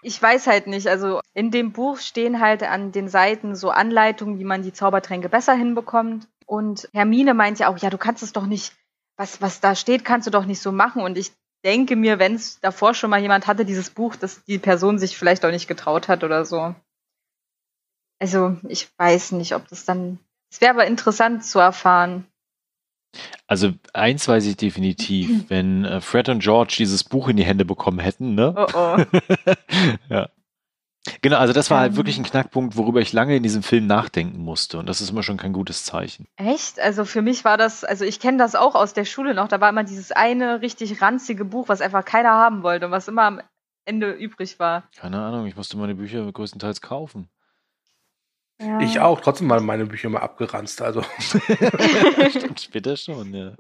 Ich weiß halt nicht. Also in dem Buch stehen halt an den Seiten so Anleitungen, wie man die Zaubertränke besser hinbekommt. Und Hermine meint ja auch, ja, du kannst es doch nicht, was, was da steht, kannst du doch nicht so machen. Und ich denke mir, wenn es davor schon mal jemand hatte, dieses Buch, dass die Person sich vielleicht auch nicht getraut hat oder so. Also ich weiß nicht, ob das dann. Es wäre aber interessant zu erfahren. Also eins weiß ich definitiv, wenn äh, Fred und George dieses Buch in die Hände bekommen hätten, ne? Oh oh. ja. Genau, also das war halt wirklich ein Knackpunkt, worüber ich lange in diesem Film nachdenken musste. Und das ist immer schon kein gutes Zeichen. Echt? Also für mich war das, also ich kenne das auch aus der Schule noch, da war immer dieses eine richtig ranzige Buch, was einfach keiner haben wollte und was immer am Ende übrig war. Keine Ahnung, ich musste meine Bücher größtenteils kaufen. Ja. Ich auch, trotzdem mal meine Bücher mal abgeranzt, also. Stimmt, später schon, ja.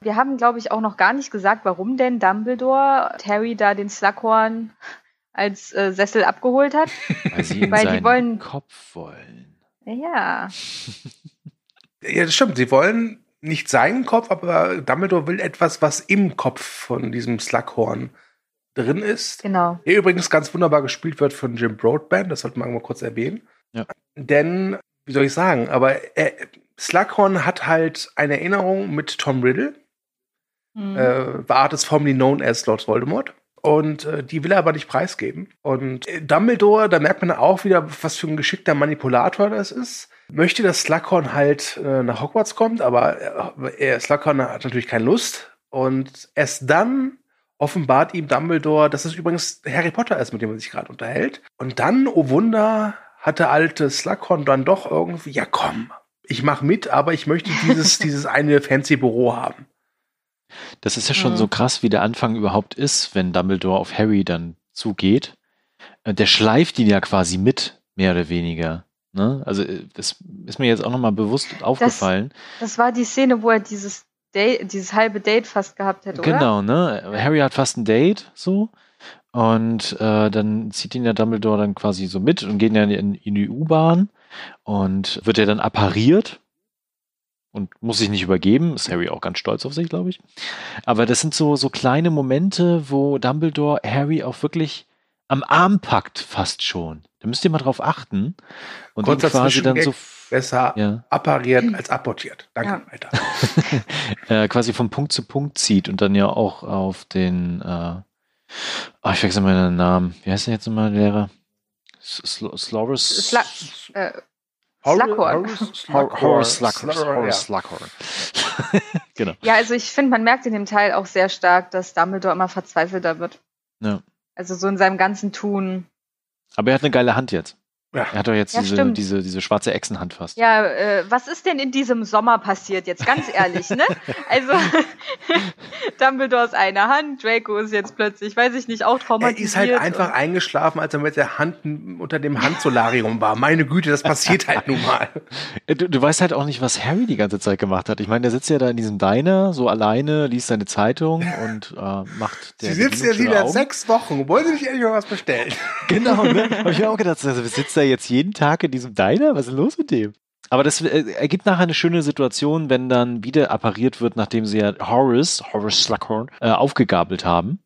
Wir haben, glaube ich, auch noch gar nicht gesagt, warum denn Dumbledore Harry da den Slughorn als äh, Sessel abgeholt hat. Weil sie in Weil die wollen Kopf wollen. Ja. ja, das stimmt. Sie wollen nicht seinen Kopf, aber Dumbledore will etwas, was im Kopf von diesem Slughorn drin ist. Genau. Der übrigens ganz wunderbar gespielt wird von Jim Broadband, das sollte man mal kurz erwähnen. Ja. Denn, wie soll ich sagen, aber er, Slughorn hat halt eine Erinnerung mit Tom Riddle. Mhm. Äh, war Artist formerly known as Lord Voldemort. Und äh, die will er aber nicht preisgeben. Und äh, Dumbledore, da merkt man auch wieder, was für ein geschickter Manipulator das ist. Möchte, dass Slughorn halt äh, nach Hogwarts kommt, aber äh, Slughorn hat natürlich keine Lust. Und erst dann offenbart ihm Dumbledore, dass es übrigens Harry Potter ist, mit dem er sich gerade unterhält. Und dann, oh Wunder, hat der alte Slughorn dann doch irgendwie, ja komm, ich mach mit, aber ich möchte dieses, dieses eine fancy Büro haben. Das ist ja schon mhm. so krass, wie der Anfang überhaupt ist, wenn Dumbledore auf Harry dann zugeht. Äh, der schleift ihn ja quasi mit, mehr oder weniger. Ne? Also äh, das ist mir jetzt auch nochmal bewusst aufgefallen. Das, das, war die Szene, wo er dieses Date, dieses halbe Date fast gehabt hätte, oder? Genau, ne? Harry hat fast ein Date, so. Und äh, dann zieht ihn der Dumbledore dann quasi so mit und geht dann in, in die U-Bahn und wird er dann appariert. und muss sich nicht übergeben. Ist Harry auch ganz stolz auf sich, glaube ich. Aber das sind so, so kleine Momente, wo Dumbledore Harry auch wirklich am Arm packt, fast schon. Da müsst ihr mal drauf achten. Und Kurzer quasi dann so besser ja. appariert als apportiert. Danke, ja. äh, quasi von Punkt zu Punkt zieht und dann ja auch auf den, äh, oh, ich wechsle mal den Namen. Wie heißt der jetzt nochmal, Lehrer? Sloris? Slughorn. Horace Slughorn. genau. Ja, also ich finde, man merkt in dem Teil auch sehr stark, dass Dumbledore immer verzweifelter wird. Ja. Also so in seinem ganzen Tun. Aber er hat eine geile Hand jetzt. Ja. Er hat doch jetzt ja, diese, diese, diese schwarze Echsenhand fast. Ja, äh, was ist denn in diesem Sommer passiert jetzt? Ganz ehrlich, ne? Also, Dumbledore ist eine Hand, Draco ist jetzt plötzlich, weiß ich nicht, auch traumatisiert. Er ist halt einfach eingeschlafen, als er mit der Hand unter dem Handsolarium war. Meine Güte, das passiert halt nun mal. Du, du weißt halt auch nicht, was Harry die ganze Zeit gemacht hat. Ich meine, der sitzt ja da in diesem Diner, so alleine, liest seine Zeitung und äh, macht der Sie sitzt ja wieder sechs Wochen. Wollen Sie nicht endlich mal was bestellen? Genau, ne? Hab ich mir auch gedacht, also sitzt da jetzt jeden Tag in diesem Diner? Was ist los mit dem? Aber das äh, ergibt nachher eine schöne Situation, wenn dann wieder appariert wird, nachdem sie ja Horace, Horace Slughorn, äh, aufgegabelt haben.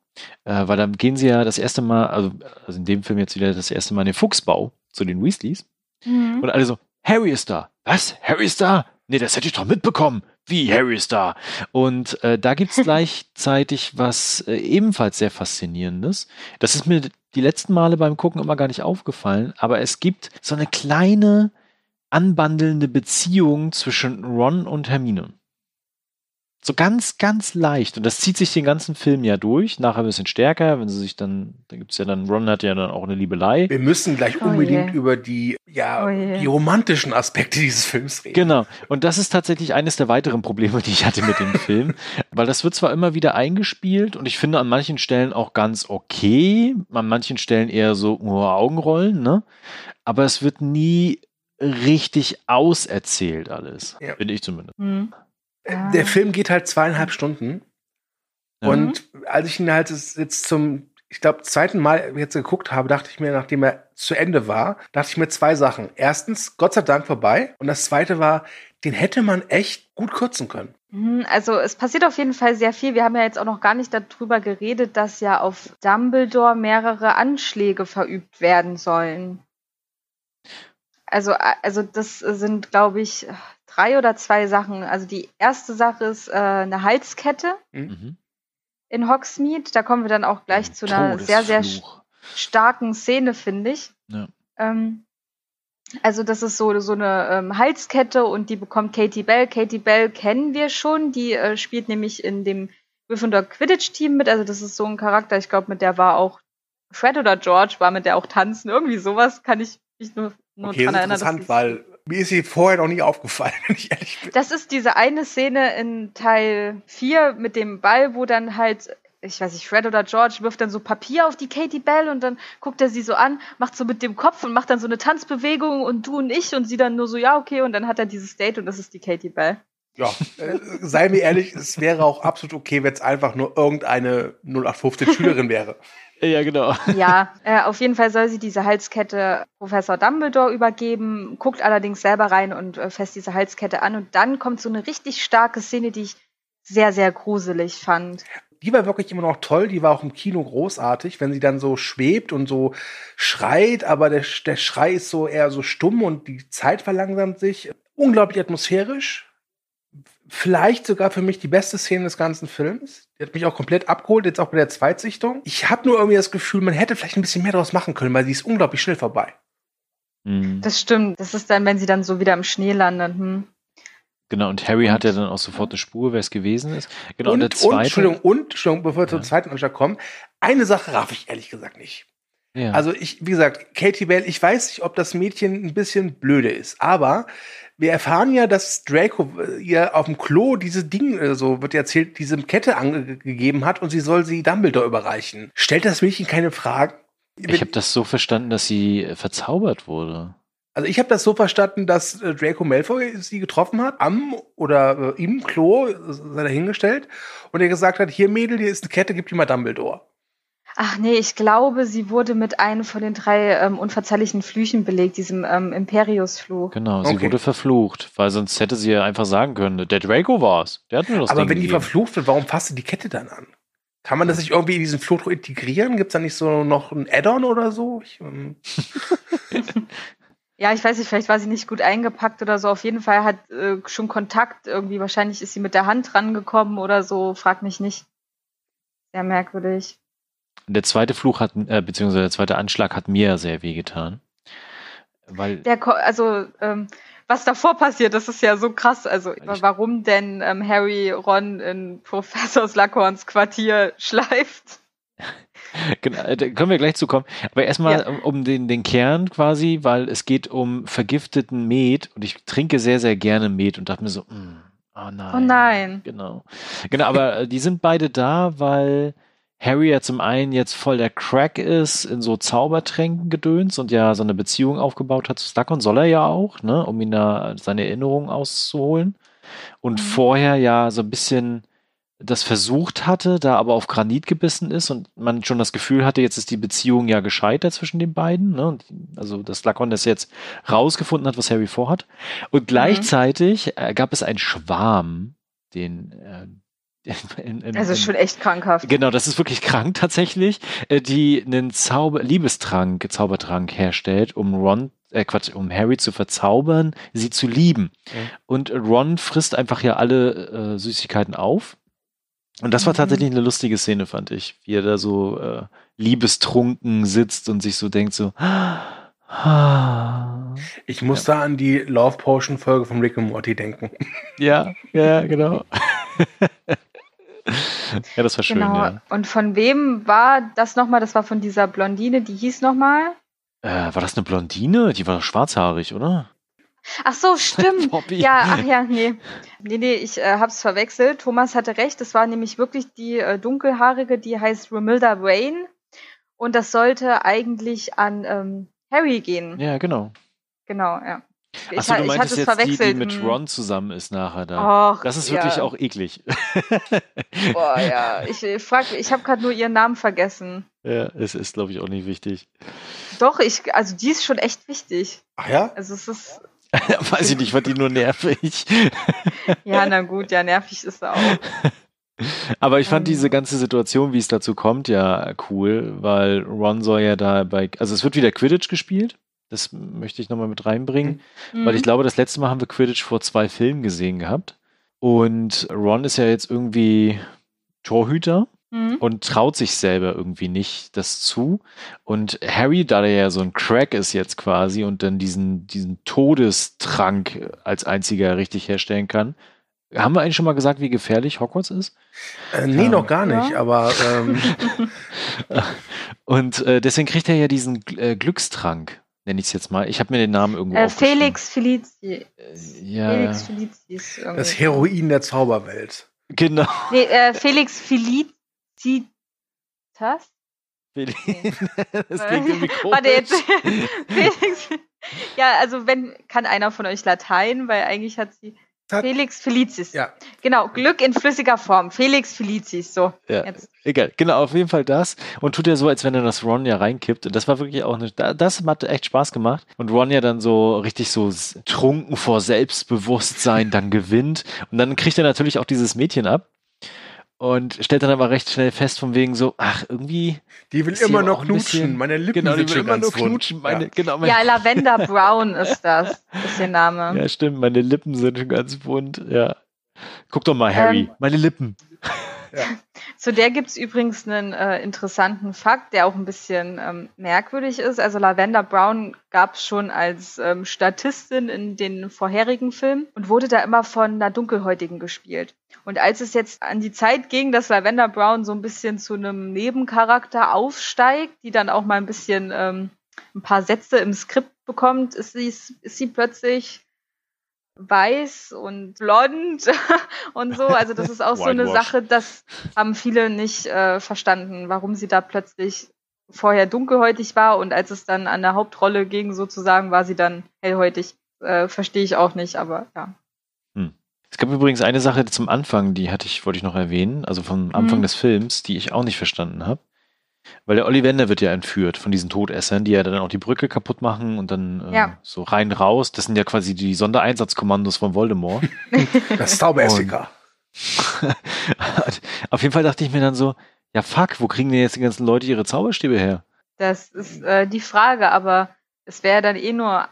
Äh, weil dann gehen sie ja das erste Mal, also, also in dem Film jetzt wieder das erste Mal in den Fuchsbau zu den Weasleys. Mhm. Und alle so, Harry ist da. Was? Harry ist da? Nee, das hätte ich doch mitbekommen. Wie, Harry ist da? Und äh, da gibt's gleichzeitig was äh, ebenfalls sehr Faszinierendes. Das ist mir die letzten Male beim Gucken immer gar nicht aufgefallen, aber es gibt so eine kleine anbandelnde Beziehung zwischen Ron und Hermine. So ganz, ganz leicht. Und das zieht sich den ganzen Film ja durch. Nachher ein bisschen stärker, wenn sie sich dann, da gibt es ja dann, Ron hat ja dann auch eine Liebelei. Wir müssen gleich oh unbedingt yeah. über die, ja, oh yeah. die romantischen Aspekte dieses Films reden. Genau. Und das ist tatsächlich eines der weiteren Probleme, die ich hatte mit dem Film. Weil das wird zwar immer wieder eingespielt und ich finde an manchen Stellen auch ganz okay, an manchen Stellen eher so oh, Augenrollen, ne? Aber es wird nie richtig auserzählt alles. Ja. Finde ich zumindest. Mhm. Der Film geht halt zweieinhalb Stunden. Ja. Und als ich ihn halt jetzt zum, ich glaube, zweiten Mal jetzt geguckt habe, dachte ich mir, nachdem er zu Ende war, dachte ich mir zwei Sachen. Erstens, Gott sei Dank vorbei. Und das zweite war, den hätte man echt gut kürzen können. Mhm, also es passiert auf jeden Fall sehr viel. Wir haben ja jetzt auch noch gar nicht darüber geredet, dass ja auf Dumbledore mehrere Anschläge verübt werden sollen. Also, also das sind, glaube ich, drei oder zwei Sachen. Also die erste Sache ist äh, eine Halskette mhm. in Hogsmeade. Da kommen wir dann auch gleich zu einer sehr, sehr starken Szene, finde ich. Ja. Ähm, also das ist so, so eine ähm, Halskette und die bekommt Katie Bell. Katie Bell kennen wir schon. Die äh, spielt nämlich in dem Gryffindor Quidditch-Team mit. Also das ist so ein Charakter, ich glaube, mit der war auch Fred oder George war mit der auch tanzen. Irgendwie sowas kann ich mich nur, nur okay, dran erinnern. Interessant, weil mir ist sie vorher noch nie aufgefallen, wenn ich ehrlich bin. Das ist diese eine Szene in Teil 4 mit dem Ball, wo dann halt, ich weiß nicht, Fred oder George wirft dann so Papier auf die Katie Bell und dann guckt er sie so an, macht so mit dem Kopf und macht dann so eine Tanzbewegung und du und ich und sie dann nur so, ja, okay, und dann hat er dieses Date und das ist die Katie Bell. Ja, äh, sei mir ehrlich, es wäre auch absolut okay, wenn es einfach nur irgendeine 0815 Schülerin wäre. Ja, genau. Ja, äh, auf jeden Fall soll sie diese Halskette Professor Dumbledore übergeben, guckt allerdings selber rein und äh, fässt diese Halskette an. Und dann kommt so eine richtig starke Szene, die ich sehr, sehr gruselig fand. Die war wirklich immer noch toll, die war auch im Kino großartig, wenn sie dann so schwebt und so schreit, aber der, der Schrei ist so eher so stumm und die Zeit verlangsamt sich. Unglaublich atmosphärisch, vielleicht sogar für mich die beste Szene des ganzen Films. Die hat mich auch komplett abgeholt, jetzt auch bei der Zweitsichtung. Ich habe nur irgendwie das Gefühl, man hätte vielleicht ein bisschen mehr daraus machen können, weil sie ist unglaublich schnell vorbei. Mhm. Das stimmt. Das ist dann, wenn sie dann so wieder im Schnee landet. Hm. Genau, und Harry und, hat ja dann auch sofort eine Spur, wer es gewesen ist. Genau, und, und, der zweite, und Entschuldigung, und, Entschuldigung, bevor wir ja. zum zweiten Anschlag kommen, eine Sache raff ich ehrlich gesagt nicht. Ja. Also ich, wie gesagt, Katie Bell, ich weiß nicht, ob das Mädchen ein bisschen blöde ist, aber wir erfahren ja, dass Draco äh, ihr auf dem Klo diese Ding, äh, so wird erzählt, diese Kette angegeben hat und sie soll sie Dumbledore überreichen. Stellt das Mädchen keine Fragen? Ich habe das so verstanden, dass sie äh, verzaubert wurde. Also ich habe das so verstanden, dass Draco Malfoy sie getroffen hat, am oder im Klo, sei dahingestellt, und er gesagt hat, hier Mädel, hier ist eine Kette, gib die mal Dumbledore. Ach nee, ich glaube, sie wurde mit einem von den drei ähm, unverzeihlichen Flüchen belegt, diesem ähm, Imperius-Fluch. Genau, sie okay. wurde verflucht, weil sonst hätte sie ja einfach sagen können, der Draco war's. Der hat mir das Aber Ding wenn die gegeben. verflucht wird, warum fasst sie die Kette dann an? Kann man das nicht irgendwie in diesen Fluch integrieren? Gibt es da nicht so noch ein Add-on oder so? Ich, ähm Ja, ich weiß nicht, vielleicht war sie nicht gut eingepackt oder so. Auf jeden Fall hat äh, schon Kontakt irgendwie. Wahrscheinlich ist sie mit der Hand rangekommen oder so. Frag mich nicht. Sehr merkwürdig. Der zweite Fluch hat, äh, beziehungsweise der zweite Anschlag hat mir sehr wehgetan. Weil der, also, ähm, was davor passiert, das ist ja so krass. Also, warum denn ähm, Harry Ron in Professor Slughorns Quartier schleift? genau, da können wir gleich zukommen. Aber erstmal ja. um den, den Kern quasi, weil es geht um vergifteten Met und ich trinke sehr, sehr gerne Met und dachte mir so, mm, oh nein. Oh nein. Genau. Genau, aber äh, die sind beide da, weil Harry ja zum einen jetzt voll der Crack ist in so Zaubertränken gedöns und ja so eine Beziehung aufgebaut hat zu Slughorn, soll er ja auch, ne, um ihn da seine Erinnerungen auszuholen. Und mhm. vorher ja so ein bisschen das versucht hatte, da aber auf Granit gebissen ist und man schon das Gefühl hatte, jetzt ist die Beziehung ja gescheitert zwischen den beiden. Ne? Also, dass Lacon das jetzt rausgefunden hat, was Harry vorhat. Und mhm. gleichzeitig mhm. gab es einen Schwarm, den äh, in, in, also schon echt krankhaft. Genau, das ist wirklich krank tatsächlich, äh, die einen Zauber Liebestrank, Zaubertrank herstellt, um Ron, äh Quatsch, um Harry zu verzaubern, sie zu lieben. Mhm. Und Ron frisst einfach ja alle äh, Süßigkeiten auf und das war mhm. tatsächlich eine lustige Szene, fand ich, wie er da so äh, liebestrunken sitzt und sich so denkt so. ich muss ja. da an die Love Potion Folge von Rick und Morty denken. Ja, ja, genau. ja, das war schön. Genau. Ja. Und von wem war das nochmal? Das war von dieser Blondine, die hieß nochmal? Äh, war das eine Blondine? Die war schwarzhaarig, oder? Ach so, stimmt. ja, ach ja, nee. Nee, nee, ich äh, hab's verwechselt. Thomas hatte recht. Es war nämlich wirklich die äh, dunkelhaarige, die heißt Romilda Wayne. Und das sollte eigentlich an ähm, Harry gehen. Ja, genau. Genau, ja. Ich, Achso, du meintest jetzt verwechselt. die, die mit hm. Ron zusammen ist nachher da. Och, das ist wirklich ja. auch eklig. Boah, ja. Ich, frag, ich habe gerade nur ihren Namen vergessen. Ja, es ist, glaube ich, auch nicht wichtig. Doch, ich, also die ist schon echt wichtig. Ach ja? Also es ist, Weiß ich nicht, war die nur nervig. ja, na gut, ja, nervig ist er auch. Aber ich fand um, diese ganze Situation, wie es dazu kommt, ja cool, weil Ron soll ja da bei, also es wird wieder Quidditch gespielt. Das möchte ich nochmal mit reinbringen, mhm. weil ich glaube, das letzte Mal haben wir Quidditch vor zwei Filmen gesehen gehabt. Und Ron ist ja jetzt irgendwie Torhüter mhm. und traut sich selber irgendwie nicht das zu. Und Harry, da der ja so ein Crack ist jetzt quasi und dann diesen, diesen Todestrank als einziger richtig herstellen kann, haben wir eigentlich schon mal gesagt, wie gefährlich Hogwarts ist? Äh, nee, ähm, noch gar nicht, ja. aber. Ähm. und äh, deswegen kriegt er ja diesen äh, Glückstrank, nenne ich es jetzt mal. Ich habe mir den Namen irgendwo äh, Felix Felici. Äh, ja. Felix Felicis. Das Heroin der Zauberwelt. Genau. Nee, äh, Felix Felici Citas? Felix. das klingt irgendwie komisch. Warte jetzt. Felix. Ja, also wenn, kann einer von euch Latein, weil eigentlich hat sie hat, Felix Felicis. Ja. Genau, Glück in flüssiger Form. Felix Felicis, so. Ja, jetzt. egal. Genau, auf jeden Fall das. Und tut ja so, als wenn er das Ron ja reinkippt. Und das war wirklich auch eine, das hat echt Spaß gemacht. Und Ron ja dann so richtig so trunken vor Selbstbewusstsein dann gewinnt. Und dann kriegt er natürlich auch dieses Mädchen ab und stellt dann aber recht schnell fest von wegen so, ach, irgendwie. Die will immer noch knutschen, bisschen, meine Lippen genau, sind die will immer nur knutschen. Meine, ja. Genau, meine, ja, Lavender Brown ist das, ist der Name. Ja, stimmt, meine Lippen sind schon ganz bunt, ja. Guck doch mal, Harry, ähm, meine Lippen. Zu der gibt es übrigens einen äh, interessanten Fakt, der auch ein bisschen ähm, merkwürdig ist. Also Lavender Brown gab es schon als ähm, Statistin in den vorherigen Filmen und wurde da immer von einer Dunkelhäutigen gespielt. Und als es jetzt an die Zeit ging, dass Lavender Brown so ein bisschen zu einem Nebencharakter aufsteigt, die dann auch mal ein bisschen ähm, ein paar Sätze im Skript bekommt, ist sie, ist sie plötzlich weiß und blond und so. Also das ist auch so eine Sache, das haben viele nicht äh, verstanden, warum sie da plötzlich vorher dunkelhäutig war und als es dann an der Hauptrolle ging, sozusagen, war sie dann hellhäutig. Äh, Verstehe ich auch nicht, aber ja. Hm. Es gab übrigens eine Sache zum Anfang, die hatte ich, wollte ich noch erwähnen, also vom Anfang hm. des Films, die ich auch nicht verstanden habe. Weil der Ollivander wird ja entführt von diesen Todessern, die ja dann auch die Brücke kaputt machen und dann äh, Ja. so rein raus. Das sind ja quasi die Sondereinsatzkommandos von Voldemort. Das ist Zauberessiger. Auf jeden Fall dachte ich mir dann so, ja fuck, wo kriegen denn jetzt die ganzen Leute ihre Zauberstäbe her? Das ist äh, die Frage, aber es wäre dann eh nur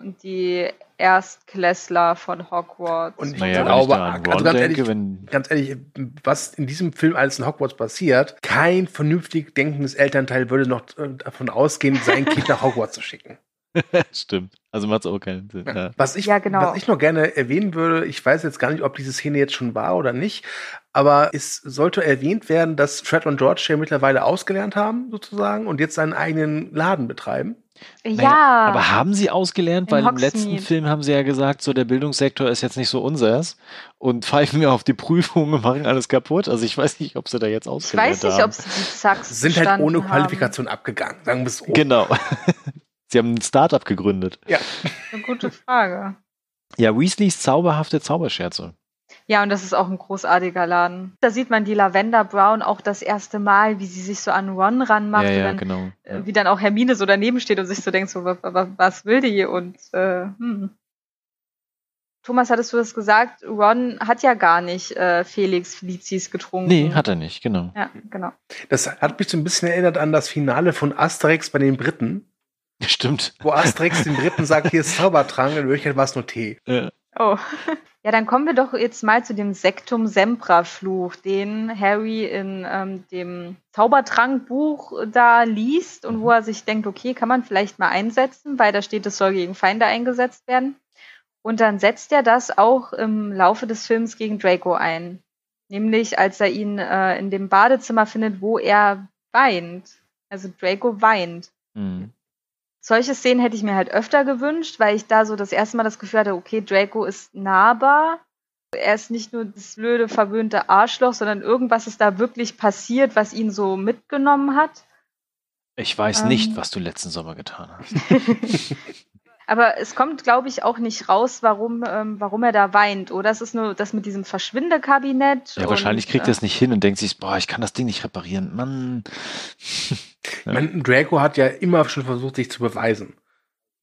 die Erstklässler von Hogwarts. Und ich Naja, glaube, ich also ganz denke, ehrlich, wenn, ganz ehrlich, was in diesem Film alles in Hogwarts passiert, kein vernünftig denkendes Elternteil würde noch äh, davon ausgehen, sein Kind nach Hogwarts zu schicken. stimmt. Also macht es auch keinen Sinn. Ja. Was, ich, Ja, genau. was ich noch gerne erwähnen würde, ich weiß jetzt gar nicht, ob diese Szene jetzt schon war oder nicht, aber es sollte erwähnt werden, dass Fred und George ja mittlerweile ausgelernt haben, sozusagen, und jetzt seinen eigenen Laden betreiben. Ja, Naja, aber haben sie ausgelernt? In Weil im letzten Hogsmeade. Film haben sie ja gesagt, so der Bildungssektor ist jetzt nicht so unseres und pfeifen wir auf die Prüfungen und machen alles kaputt. Also ich weiß nicht, ob sie da jetzt ich ausgelernt weiß nicht, haben. ob sie die Zacks Sind halt ohne Qualifikation abgegangen, sagen wir es so. Genau. sie haben ein Startup gegründet. Ja. Haben. Eine gute Frage. Ja, Weasleys zauberhafte Zauberscherze. Ja, und das ist auch ein großartiger Laden. Da sieht man die Lavender Brown auch das erste Mal, wie sie sich so an Ron ranmacht ja, ja, dann, genau. äh, wie dann auch Hermine so daneben steht und sich so denkt, so, wa- wa- was will die? Und äh, hm. Thomas, hattest du das gesagt? Ron hat ja gar nicht äh, Felix Felicis getrunken. Nee, hat er nicht, genau. Ja, genau. Das hat mich so ein bisschen erinnert an das Finale von Asterix bei den Briten, Stimmt. wo Asterix den Briten sagt, hier ist Zaubertrank, in Wirklichkeit war es nur Tee. Äh, Oh. Ja, dann kommen wir doch jetzt mal zu dem Sektum Sempra Fluch, den Harry in ähm, dem Zaubertrankbuch da liest und wo er sich denkt, okay, kann man vielleicht mal einsetzen, weil da steht, es soll gegen Feinde eingesetzt werden. Und dann setzt er das auch im Laufe des Films gegen Draco ein. Nämlich als er ihn äh, in dem Badezimmer findet, wo er weint. Also Draco weint hm. Solche Szenen hätte ich mir halt öfter gewünscht, weil ich da so das erste Mal das Gefühl hatte, okay, Draco ist nahbar. Er ist nicht nur das blöde, verwöhnte Arschloch, sondern irgendwas ist da wirklich passiert, was ihn so mitgenommen hat. Ich weiß Ähm. nicht, was du letzten Sommer getan hast. Aber es kommt, glaube ich, auch nicht raus, warum, ähm, warum er da weint. Oder es ist nur das mit diesem Verschwindekabinett. Ja, wahrscheinlich kriegt äh, er es nicht hin und denkt sich, boah, ich kann das Ding nicht reparieren. Mann. Ich meine, Draco hat ja immer schon versucht, sich zu beweisen.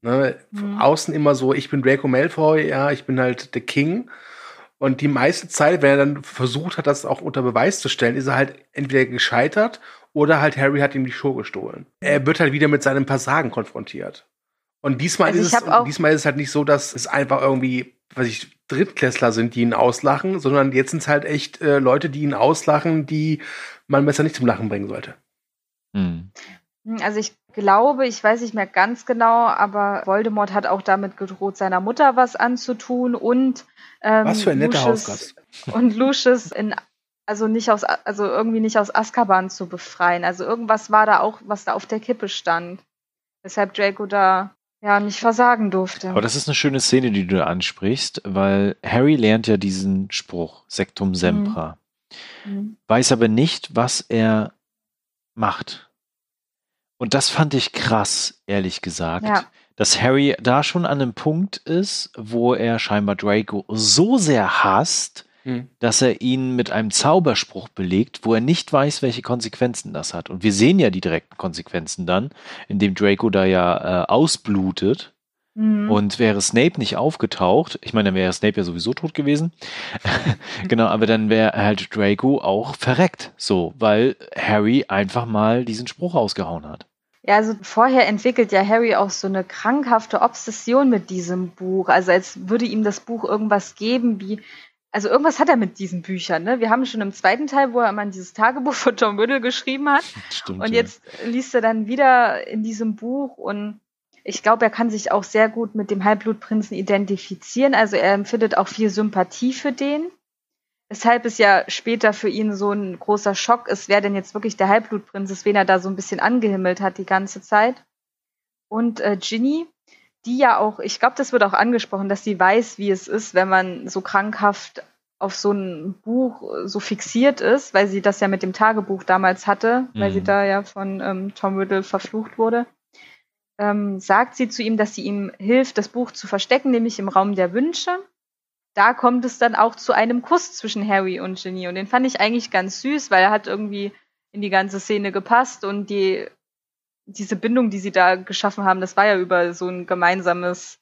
Ne? Von Mhm. Außen immer so, ich bin Draco Malfoy, ja, ich bin halt der King. Und die meiste Zeit, wenn er dann versucht hat, das auch unter Beweis zu stellen, ist er halt entweder gescheitert oder halt Harry hat ihm die Show gestohlen. Er wird halt wieder mit seinem Versagen konfrontiert. Und diesmal, Also ist es, diesmal ist es halt nicht so, dass es einfach irgendwie, was ich, Drittklässler sind, die ihn auslachen, sondern jetzt sind es halt echt äh, Leute, die ihn auslachen, die man besser nicht zum Lachen bringen sollte. Hm. Hm, Also ich glaube, ich weiß nicht mehr ganz genau, aber Voldemort hat auch damit gedroht, seiner Mutter was anzutun und ähm, Was für ein netter Lucius- Hausgast. und Lucius in also nicht aus also irgendwie nicht aus Azkaban zu befreien. Also irgendwas war da auch, was da auf der Kippe stand. Weshalb Draco da ja nicht versagen durfte. Aber das ist eine schöne Szene, die du ansprichst, weil Harry lernt ja diesen Spruch, Sectum Sempra, Mhm. weiß aber nicht, was er macht. Und das fand ich krass, ehrlich gesagt, Ja. dass Harry da schon an einem Punkt ist, wo er scheinbar Draco so sehr hasst, Hm. dass er ihn mit einem Zauberspruch belegt, wo er nicht weiß, welche Konsequenzen das hat. Und wir sehen ja die direkten Konsequenzen dann, indem Draco da ja äh, ausblutet. Mhm. Und wäre Snape nicht aufgetaucht, ich meine, dann wäre Snape ja sowieso tot gewesen. genau, aber dann wäre halt Draco auch verreckt. So, weil Harry einfach mal diesen Spruch ausgehauen hat. Ja, also vorher entwickelt ja Harry auch so eine krankhafte Obsession mit diesem Buch. Also als würde ihm das Buch irgendwas geben, wie, also irgendwas hat er mit diesen Büchern, ne? Wir haben schon im zweiten Teil, wo er immer dieses Tagebuch von Tom Riddle geschrieben hat. Stimmt. Und ja. jetzt liest er dann wieder in diesem Buch und ich glaube, er kann sich auch sehr gut mit dem Halbblutprinzen identifizieren. Also er empfindet auch viel Sympathie für den. Weshalb es ja später für ihn so ein großer Schock ist, wer denn jetzt wirklich der Halbblutprinz ist, wen er da so ein bisschen angehimmelt hat die ganze Zeit. Und äh, Ginny, die ja auch, ich glaube, das wird auch angesprochen, dass sie weiß, wie es ist, wenn man so krankhaft auf so ein Buch äh, so fixiert ist, weil sie das ja mit dem Tagebuch damals hatte, weil Mhm. sie da ja von ähm, Tom Riddle verflucht wurde, ähm, sagt sie zu ihm, dass sie ihm hilft, das Buch zu verstecken, nämlich im Raum der Wünsche. Da kommt es dann auch zu einem Kuss zwischen Harry und Ginny und den fand ich eigentlich ganz süß, weil er hat irgendwie in die ganze Szene gepasst und die diese Bindung, die sie da geschaffen haben, das war ja über so ein gemeinsames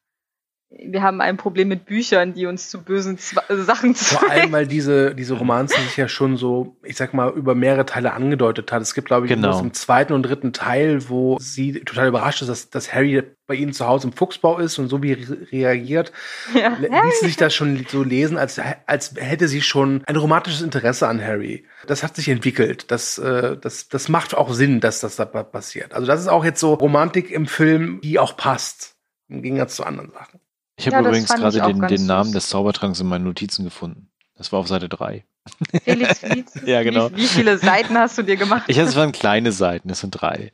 wir haben ein Problem mit Büchern, die uns zu bösen Z äh, Sachen zeigen. Vor allem, weil diese, diese Romanzen sich ja schon so, ich sag mal, über mehrere Teile angedeutet hat. Es gibt, glaube ich, genau. im zweiten und dritten Teil, wo sie total überrascht ist, dass, dass Harry bei ihnen zu Hause im Fuchsbau ist und so wie reagiert, ja. ließ sie sich das schon so lesen, als, als hätte sie schon ein romantisches Interesse an Harry. Das hat sich entwickelt. Das, äh, das, das macht auch Sinn, dass das da passiert. Also das ist auch jetzt so Romantik im Film, die auch passt. Im Gegensatz zu anderen Sachen. Ich habe ja, übrigens gerade den, den Namen des Zaubertranks in meinen Notizen gefunden. Das war auf Seite 3. Felix Flietz? ja, genau. Wie, wie, viele Seiten hast du dir gemacht? Ich es waren kleine Seiten, es sind drei.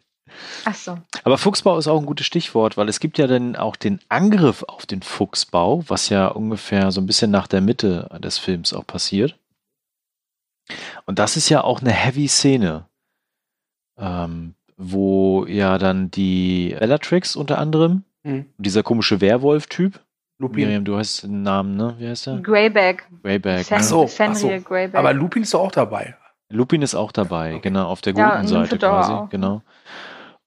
Ach so. Aber Fuchsbau ist auch ein gutes Stichwort, weil es gibt ja dann auch den Angriff auf den Fuchsbau, was ja ungefähr so ein bisschen nach der Mitte des Films auch passiert. Und das ist ja auch eine heavy Szene, ähm, wo ja dann die Bellatrix unter anderem, mhm. dieser komische Werwolf-Typ, Lupin. Miriam, du hast den Namen, ne? Wie heißt der? Greyback. Greyback. Fen ne? so, so. Greyback. Aber Lupin ist doch auch dabei. Lupin ist auch dabei, okay. genau, auf der guten ja, Seite quasi, auch. genau.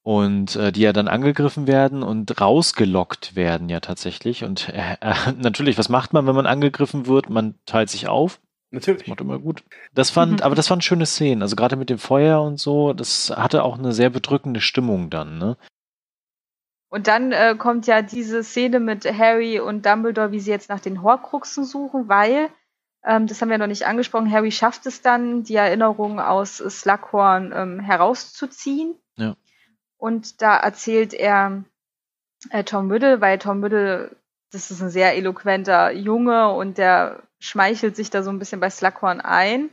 Und äh, die ja dann angegriffen werden und rausgelockt werden ja tatsächlich. Und äh, äh, natürlich, was macht man, wenn man angegriffen wird? Man teilt sich auf. Natürlich. Das macht immer gut. Das fand, mhm. aber das waren schöne Szenen. Also gerade mit dem Feuer und so, das hatte auch eine sehr bedrückende Stimmung dann, ne? Und dann äh, kommt ja diese Szene mit Harry und Dumbledore, wie sie jetzt nach den Horcruxen suchen, weil, ähm, das haben wir noch nicht angesprochen, Harry schafft es dann, die Erinnerungen aus Slughorn ähm, herauszuziehen. Ja. Und da erzählt er äh, Tom Riddle, weil Tom Riddle, das ist ein sehr eloquenter Junge und der schmeichelt sich da so ein bisschen bei Slughorn ein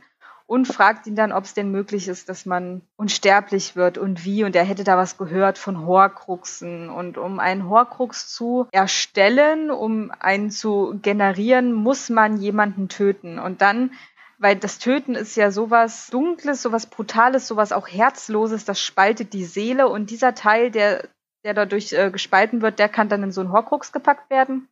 und fragt ihn dann, ob es denn möglich ist, dass man unsterblich wird und wie. Und er hätte da was gehört von Horcruxen. Und um einen Horcrux zu erstellen, um einen zu generieren, muss man jemanden töten. Und dann weil das Töten ist ja sowas Dunkles, sowas Brutales, sowas auch Herzloses, das spaltet die Seele und dieser Teil, der, der dadurch äh, gespalten wird, der kann dann in so einen Horcrux gepackt werden.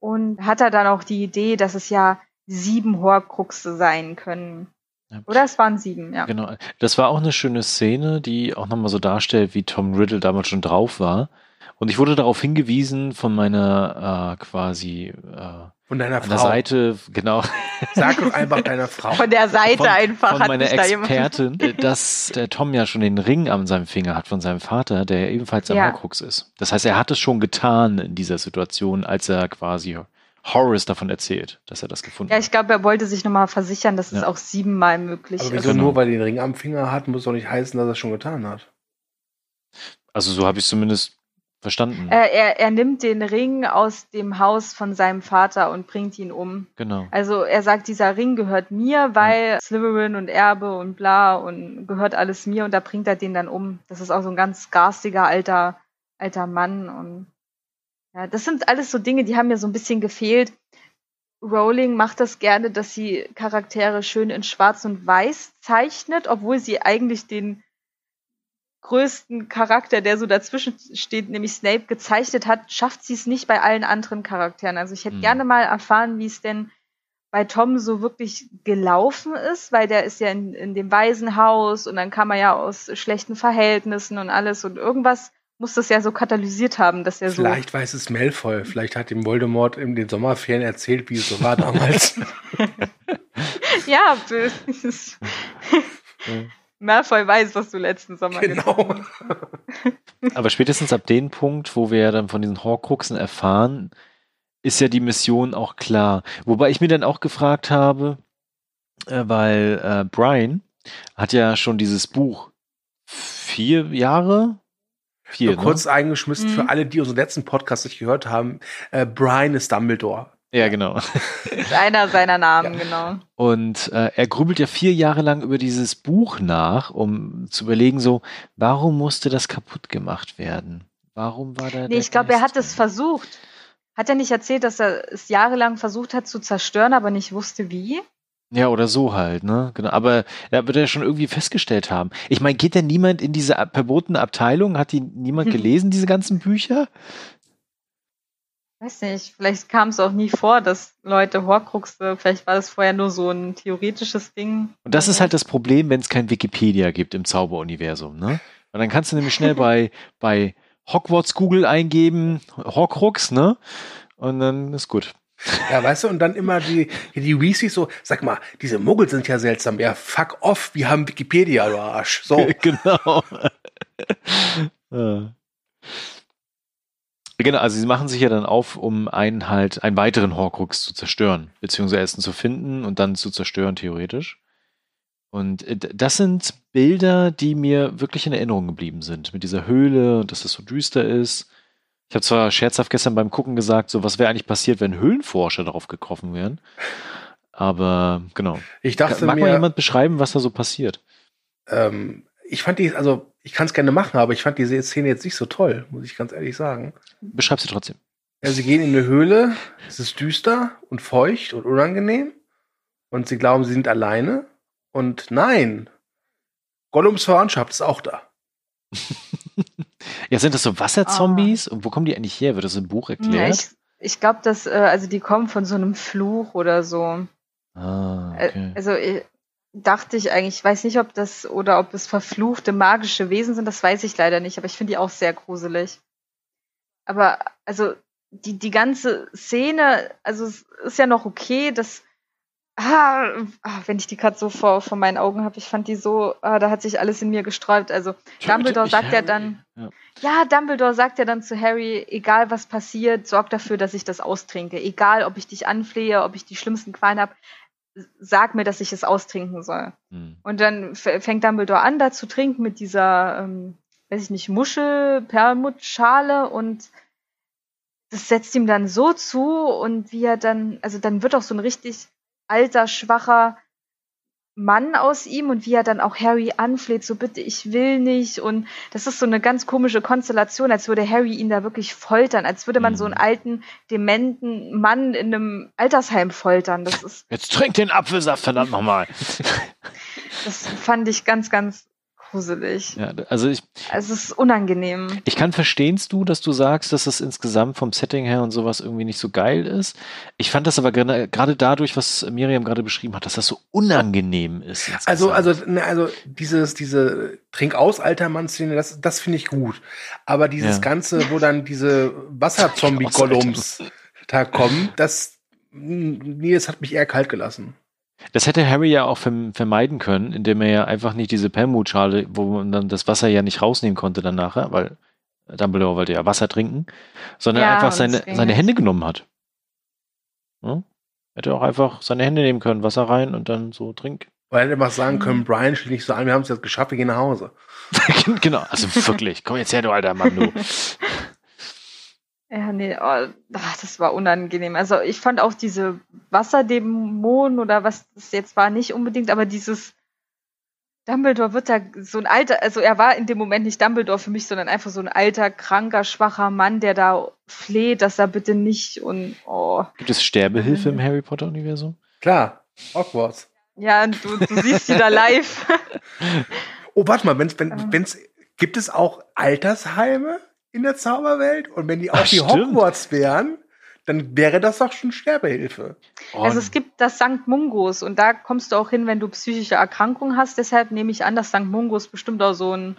Und hat er dann auch die Idee, dass es ja sieben Horcruxe sein können. Ja. Oder es waren sieben, ja. Genau. Das war auch eine schöne Szene, die auch nochmal so darstellt, wie Tom Riddle damals schon drauf war. Und ich wurde darauf hingewiesen von meiner äh, quasi äh, von deiner an Frau. der Seite, genau. Sag doch einfach deiner Frau. Von der Seite von, einfach. Von meiner Expertin, da dass der Tom ja schon den Ring an seinem Finger hat von seinem Vater, der ja ebenfalls ein ja. Horcrux ist. Das heißt, er hat es schon getan in dieser Situation, als er quasi Horace davon erzählt, dass er das gefunden hat. Ja, ich glaube, er wollte sich nochmal versichern, dass ja. es auch siebenmal möglich ist. Aber wieso nur, weil er den Ring am Finger hat, muss doch nicht heißen, dass er es schon getan hat. Also so habe ich es zumindest verstanden. Äh, er, er nimmt den Ring aus dem Haus von seinem Vater und bringt ihn um. Genau. Also er sagt, dieser Ring gehört mir, weil ja. Slytherin und Erbe und bla und gehört alles mir und da bringt er den dann um. Das ist auch so ein ganz garstiger alter alter Mann und ja, das sind alles so Dinge, die haben mir so ein bisschen gefehlt. Rowling macht das gerne, dass sie Charaktere schön in Schwarz und Weiß zeichnet, obwohl sie eigentlich den größten Charakter, der so dazwischen steht, nämlich Snape, gezeichnet hat, schafft sie es nicht bei allen anderen Charakteren. Also ich hätte mhm. gerne mal erfahren, wie es denn bei Tom so wirklich gelaufen ist, weil der ist ja in, in dem Waisenhaus und dann kam er ja aus schlechten Verhältnissen und alles und irgendwas muss das ja so katalysiert haben, dass er so. Vielleicht weiß es Malfoy. Vielleicht hat ihm Voldemort in den Sommerferien erzählt, wie es so war damals. ja, Malfoy weiß, was du letzten Sommer genau. Aber spätestens ab dem Punkt, wo wir dann von diesen Horcruxen erfahren, ist ja die Mission auch klar. Wobei ich mir dann auch gefragt habe, äh, weil äh, Brian hat ja schon dieses Buch vier Jahre Vier, Nur ne? kurz eingeschmissen mhm. für alle, die unseren letzten Podcast nicht gehört haben. Äh, Brian ist Dumbledore. Ja, genau. ist einer seiner Namen, ja. genau. Und äh, er grübelt ja vier Jahre lang über dieses Buch nach, um zu überlegen, so, warum musste das kaputt gemacht werden? Warum war da. Nee, ich glaube, er hat es versucht. Hat er nicht erzählt, dass er es jahrelang versucht hat zu zerstören, aber nicht wusste wie? Ja, oder so halt, ne? Genau. Aber da wird er schon irgendwie festgestellt haben. Ich meine, geht denn niemand in diese verbotene Abteilung? Hat die niemand gelesen, diese ganzen Bücher? weiß nicht, vielleicht kam es auch nie vor, dass Leute Horcruxe, vielleicht war das vorher nur so ein theoretisches Ding. Und das ist halt das Problem, wenn es kein Wikipedia gibt im Zauberuniversum, ne? Und dann kannst du nämlich schnell bei, bei Hogwarts Google eingeben, Horcrux, ne? Und dann ist gut. Ja, weißt du, und dann immer die, die Weasleys so, sag mal, diese Muggel sind ja seltsam. Ja, fuck off, wir haben Wikipedia, du Arsch. So. genau. Genau, also sie machen sich ja dann auf, um einen halt, einen weiteren Horcrux zu zerstören, beziehungsweise erst zu finden und dann zu zerstören, theoretisch. Und äh, das sind Bilder, die mir wirklich in Erinnerung geblieben sind. Mit dieser Höhle und dass es so düster ist. Ich habe zwar scherzhaft gestern beim Gucken gesagt, so was wäre eigentlich passiert, wenn Höhlenforscher darauf getroffen wären. Aber genau. Ich dachte Mag mir, mal jemand beschreiben, was da so passiert? Ähm, ich fand die, also ich kann es gerne machen, aber ich fand diese Szene jetzt nicht so toll, muss ich ganz ehrlich sagen. Beschreib sie trotzdem. Ja, sie gehen in eine Höhle, es ist düster und feucht und unangenehm und sie glauben, sie sind alleine. Und nein, Gollums Verwandtschaft ist auch da. ja, sind das so Wasserzombies? Und wo kommen die eigentlich her? Wird das im Buch erklärt? Ja, ich ich glaube, dass, äh, also die kommen von so einem Fluch oder so. Ah, Äh, okay. Also äh, dachte ich eigentlich, ich weiß nicht, ob das oder ob es verfluchte magische Wesen sind, das weiß ich leider nicht, aber ich finde die auch sehr gruselig. Aber also die, die ganze Szene, also es ist ja noch okay, dass ah, wenn ich die gerade so vor, vor meinen Augen habe, ich fand die so, ah, da hat sich alles in mir gesträubt. Also Dumbledore sagt ja Harry. dann, Ja. ja, Dumbledore sagt ja dann zu Harry, egal was passiert, sorg dafür, dass ich das austrinke. Egal, ob ich dich anflehe, ob ich die schlimmsten Qualen habe, sag mir, dass ich es austrinken soll. Hm. Und dann fängt Dumbledore an, da zu trinken mit dieser, ähm, weiß ich nicht, Muschel, Perlmuttschale und das setzt ihm dann so zu und wie er dann, also dann wird auch so ein richtig alter, schwacher Mann aus ihm und wie er dann auch Harry anfleht, so bitte, ich will nicht. Und das ist so eine ganz komische Konstellation, als würde Harry ihn da wirklich foltern, als würde man Mhm. so einen alten, dementen Mann in einem Altersheim foltern. Das ist, Jetzt trink den Apfelsaft, verdammt nochmal. das fand ich ganz, ganz gruselig. ja, also ich, Also es ist unangenehm. ich kann verstehenst du, dass du sagst, dass es insgesamt vom Setting her und sowas irgendwie nicht so geil ist. Ich fand das aber gerade dadurch, was Miriam gerade beschrieben hat, dass das so unangenehm ist. Also, insgesamt. also, ne, also dieses, diese Trink-aus, alter Mann-Szene, das, das finde ich gut. Aber dieses Ja. Ganze, wo dann diese Wasserzombie-Gollums da kommen, das, nee, das hat mich eher kalt gelassen. Das hätte Harry ja auch verm- vermeiden können, indem er ja einfach nicht diese Perlmutschale, wo man dann das Wasser ja nicht rausnehmen konnte dann nachher, weil Dumbledore wollte ja Wasser trinken, sondern Ja, einfach seine, seine nicht. Hände genommen hat. Ja? Hätte auch einfach seine Hände nehmen können, Wasser rein und dann so trink. Weil er hätte einfach sagen Mhm. können, Brian, stell dich so an, wir haben es jetzt geschafft, wir gehen nach Hause. genau, also wirklich, komm jetzt her, du alter Mann, du. Ja, nee, oh, ach, das war unangenehm. Also ich fand auch diese Wasserdämonen oder was das jetzt war, nicht unbedingt, aber dieses Dumbledore wird da so ein alter, also er war in dem Moment nicht Dumbledore für mich, sondern einfach so ein alter, kranker, schwacher Mann, der da fleht, dass er bitte nicht und oh. Gibt es Sterbehilfe im Harry Potter Universum? Klar, Hogwarts. Ja, und du, du siehst die da live. Oh, warte mal, wenn's, wenn, Ähm. wenn's, gibt es auch Altersheime in der Zauberwelt? Und wenn die auch Ach, die stimmt. Hogwarts wären, dann wäre das doch schon Sterbehilfe. Oh, Also es gibt das St. Mungos und da kommst du auch hin, wenn du psychische Erkrankungen hast. Deshalb nehme ich an, dass St. Mungos bestimmt auch so ein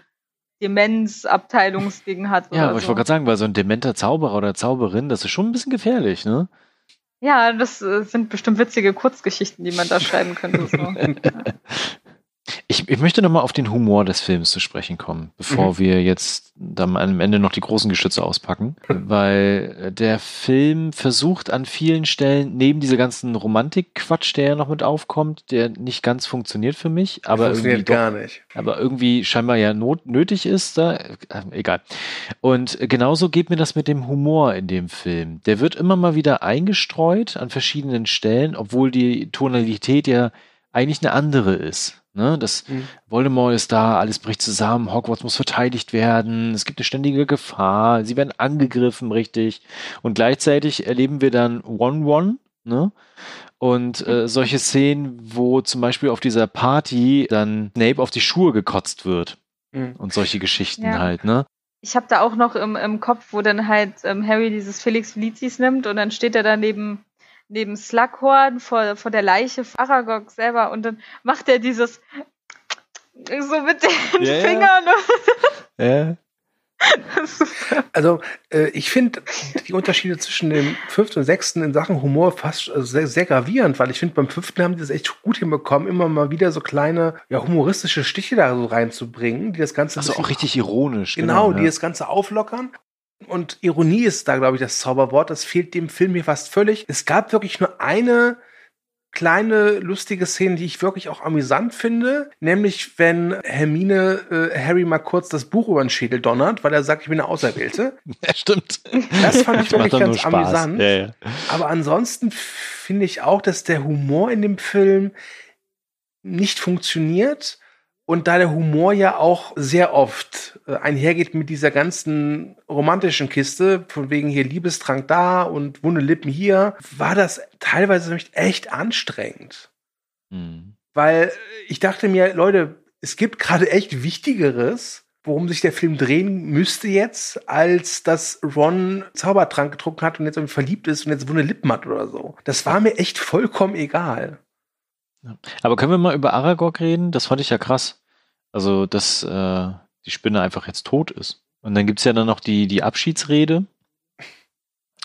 Demenzabteilungsding hat. ja, oder aber ich so. wollte gerade sagen, weil so ein dementer Zauberer oder Zauberin, das ist schon ein bisschen gefährlich, ne? Ja, das äh, sind bestimmt witzige Kurzgeschichten, die man da schreiben könnte. So. Ich, ich möchte nochmal auf den Humor des Films zu sprechen kommen, bevor Mhm. wir jetzt dann am Ende noch die großen Geschütze auspacken. Weil der Film versucht an vielen Stellen, neben dieser ganzen Romantik-Quatsch, der ja noch mit aufkommt, der nicht ganz funktioniert für mich, aber irgendwie, Funktioniert doch, gar nicht. aber irgendwie scheinbar ja not, nötig ist, da, äh, egal. Und genauso geht mir das mit dem Humor in dem Film. Der wird immer mal wieder eingestreut an verschiedenen Stellen, obwohl die Tonalität ja eigentlich eine andere ist. Ne? Das Mhm. Voldemort ist da, alles bricht zusammen, Hogwarts muss verteidigt werden, es gibt eine ständige Gefahr, sie werden angegriffen, richtig. Und gleichzeitig erleben wir dann One-One, ne? Und äh, solche Szenen, wo zum Beispiel auf dieser Party dann Snape auf die Schuhe gekotzt wird Mhm. und solche Geschichten Ja. halt, ne? ich habe da auch noch im, im Kopf, wo dann halt ähm, Harry dieses Felix Felicis nimmt und dann steht er da neben, Slughorn vor, vor der Leiche von Aragog selber und dann macht er dieses so mit den yeah, Fingern. Ja. Yeah. Also äh, ich finde die Unterschiede zwischen dem fünften und sechsten in Sachen Humor fast äh, sehr, sehr gravierend, weil ich finde, beim fünften haben die das echt gut hinbekommen, immer mal wieder so kleine ja, humoristische Stiche da so reinzubringen, die das Ganze. Also auch richtig ironisch. Genau, genau die ja. das Ganze auflockern. Und Ironie ist da, glaube ich, das Zauberwort. Das fehlt dem Film hier fast völlig. Es gab wirklich nur eine kleine lustige Szenen, die ich wirklich auch amüsant finde, nämlich wenn Hermine äh, Harry mal kurz das Buch über den Schädel donnert, weil er sagt, ich bin eine Auserwählte. Ja, stimmt. Das fand ich wirklich ganz amüsant. Ja, ja. Aber ansonsten finde ich auch, dass der Humor in dem Film nicht funktioniert und da der Humor ja auch sehr oft einhergeht mit dieser ganzen romantischen Kiste, von wegen hier Liebestrank da und wunde Lippen hier, war das teilweise echt anstrengend. Mhm. Weil ich dachte mir, Leute, es gibt gerade echt Wichtigeres, worum sich der Film drehen müsste jetzt, als dass Ron Zaubertrank getrunken hat und jetzt irgendwie verliebt ist und jetzt wunde Lippen hat oder so. Das war mir echt vollkommen egal. Aber können wir mal über Aragog reden? Das fand ich ja krass. Also, dass äh, die Spinne einfach jetzt tot ist. Und dann gibt es ja dann noch die, die Abschiedsrede.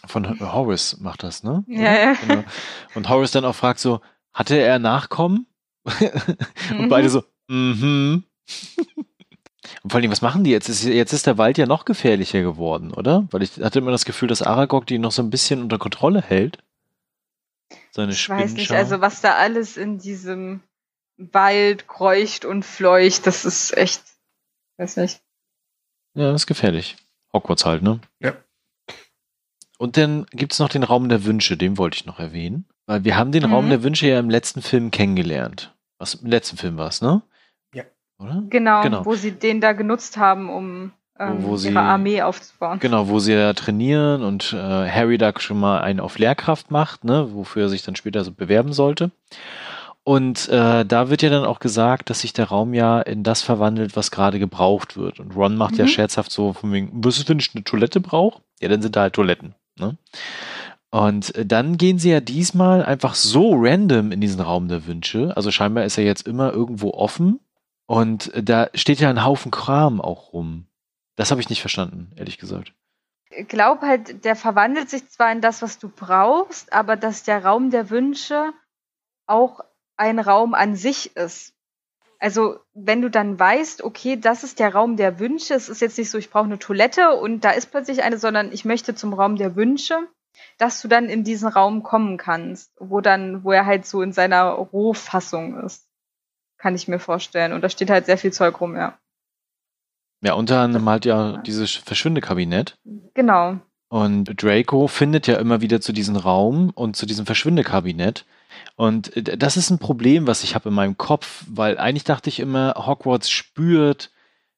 Von Horace macht das, ne? Ja, ja. Genau. Und Horace dann auch fragt so, hatte er Nachkommen? und mhm. beide so, mhm. Und vor allem, was machen die jetzt? Jetzt ist der Wald ja noch gefährlicher geworden, oder? Weil ich hatte immer das Gefühl, dass Aragog die noch so ein bisschen unter Kontrolle hält. Seine ich weiß nicht, also was da alles in diesem Wald kreucht und fleucht, das ist echt, weiß nicht. Ja, das ist gefährlich. Hogwarts halt, ne? Ja. Und dann gibt es noch den Raum der Wünsche, den wollte ich noch erwähnen. Weil wir haben den mhm. Raum der Wünsche ja im letzten Film kennengelernt. Was im letzten Film war es, ne? Ja. Oder? Genau, genau, wo sie den da genutzt haben, um ähm, wo, wo ihre Armee aufzubauen. Genau, wo sie ja trainieren und äh, Harry da schon mal einen auf Lehrkraft macht, ne, wofür er sich dann später so bewerben sollte. Und äh, da wird ja dann auch gesagt, dass sich der Raum ja in das verwandelt, was gerade gebraucht wird. Und Ron macht mhm. ja scherzhaft so von wegen, was ist, wenn ich eine Toilette brauche? Ja, dann sind da halt Toiletten. Ne? Und äh, dann gehen sie ja diesmal einfach so random in diesen Raum der Wünsche. Also scheinbar ist er jetzt immer irgendwo offen. Und äh, da steht ja ein Haufen Kram auch rum. Das habe ich nicht verstanden, ehrlich gesagt. Ich glaube halt, der verwandelt sich zwar in das, was du brauchst, aber dass der Raum der Wünsche auch ein Raum an sich ist. Also wenn du dann weißt, okay, das ist der Raum der Wünsche, es ist jetzt nicht so, ich brauche eine Toilette und da ist plötzlich eine, sondern ich möchte zum Raum der Wünsche, dass du dann in diesen Raum kommen kannst, wo dann, wo er halt so in seiner Rohfassung ist. Kann ich mir vorstellen. Und da steht halt sehr viel Zeug rum, ja. Ja, unter anderem halt ja dieses Verschwindekabinett. Genau. Und Draco findet ja immer wieder zu diesem Raum und zu diesem Verschwindekabinett. Und äh, das ist ein Problem, was ich habe in meinem Kopf, weil eigentlich dachte ich immer, Hogwarts spürt,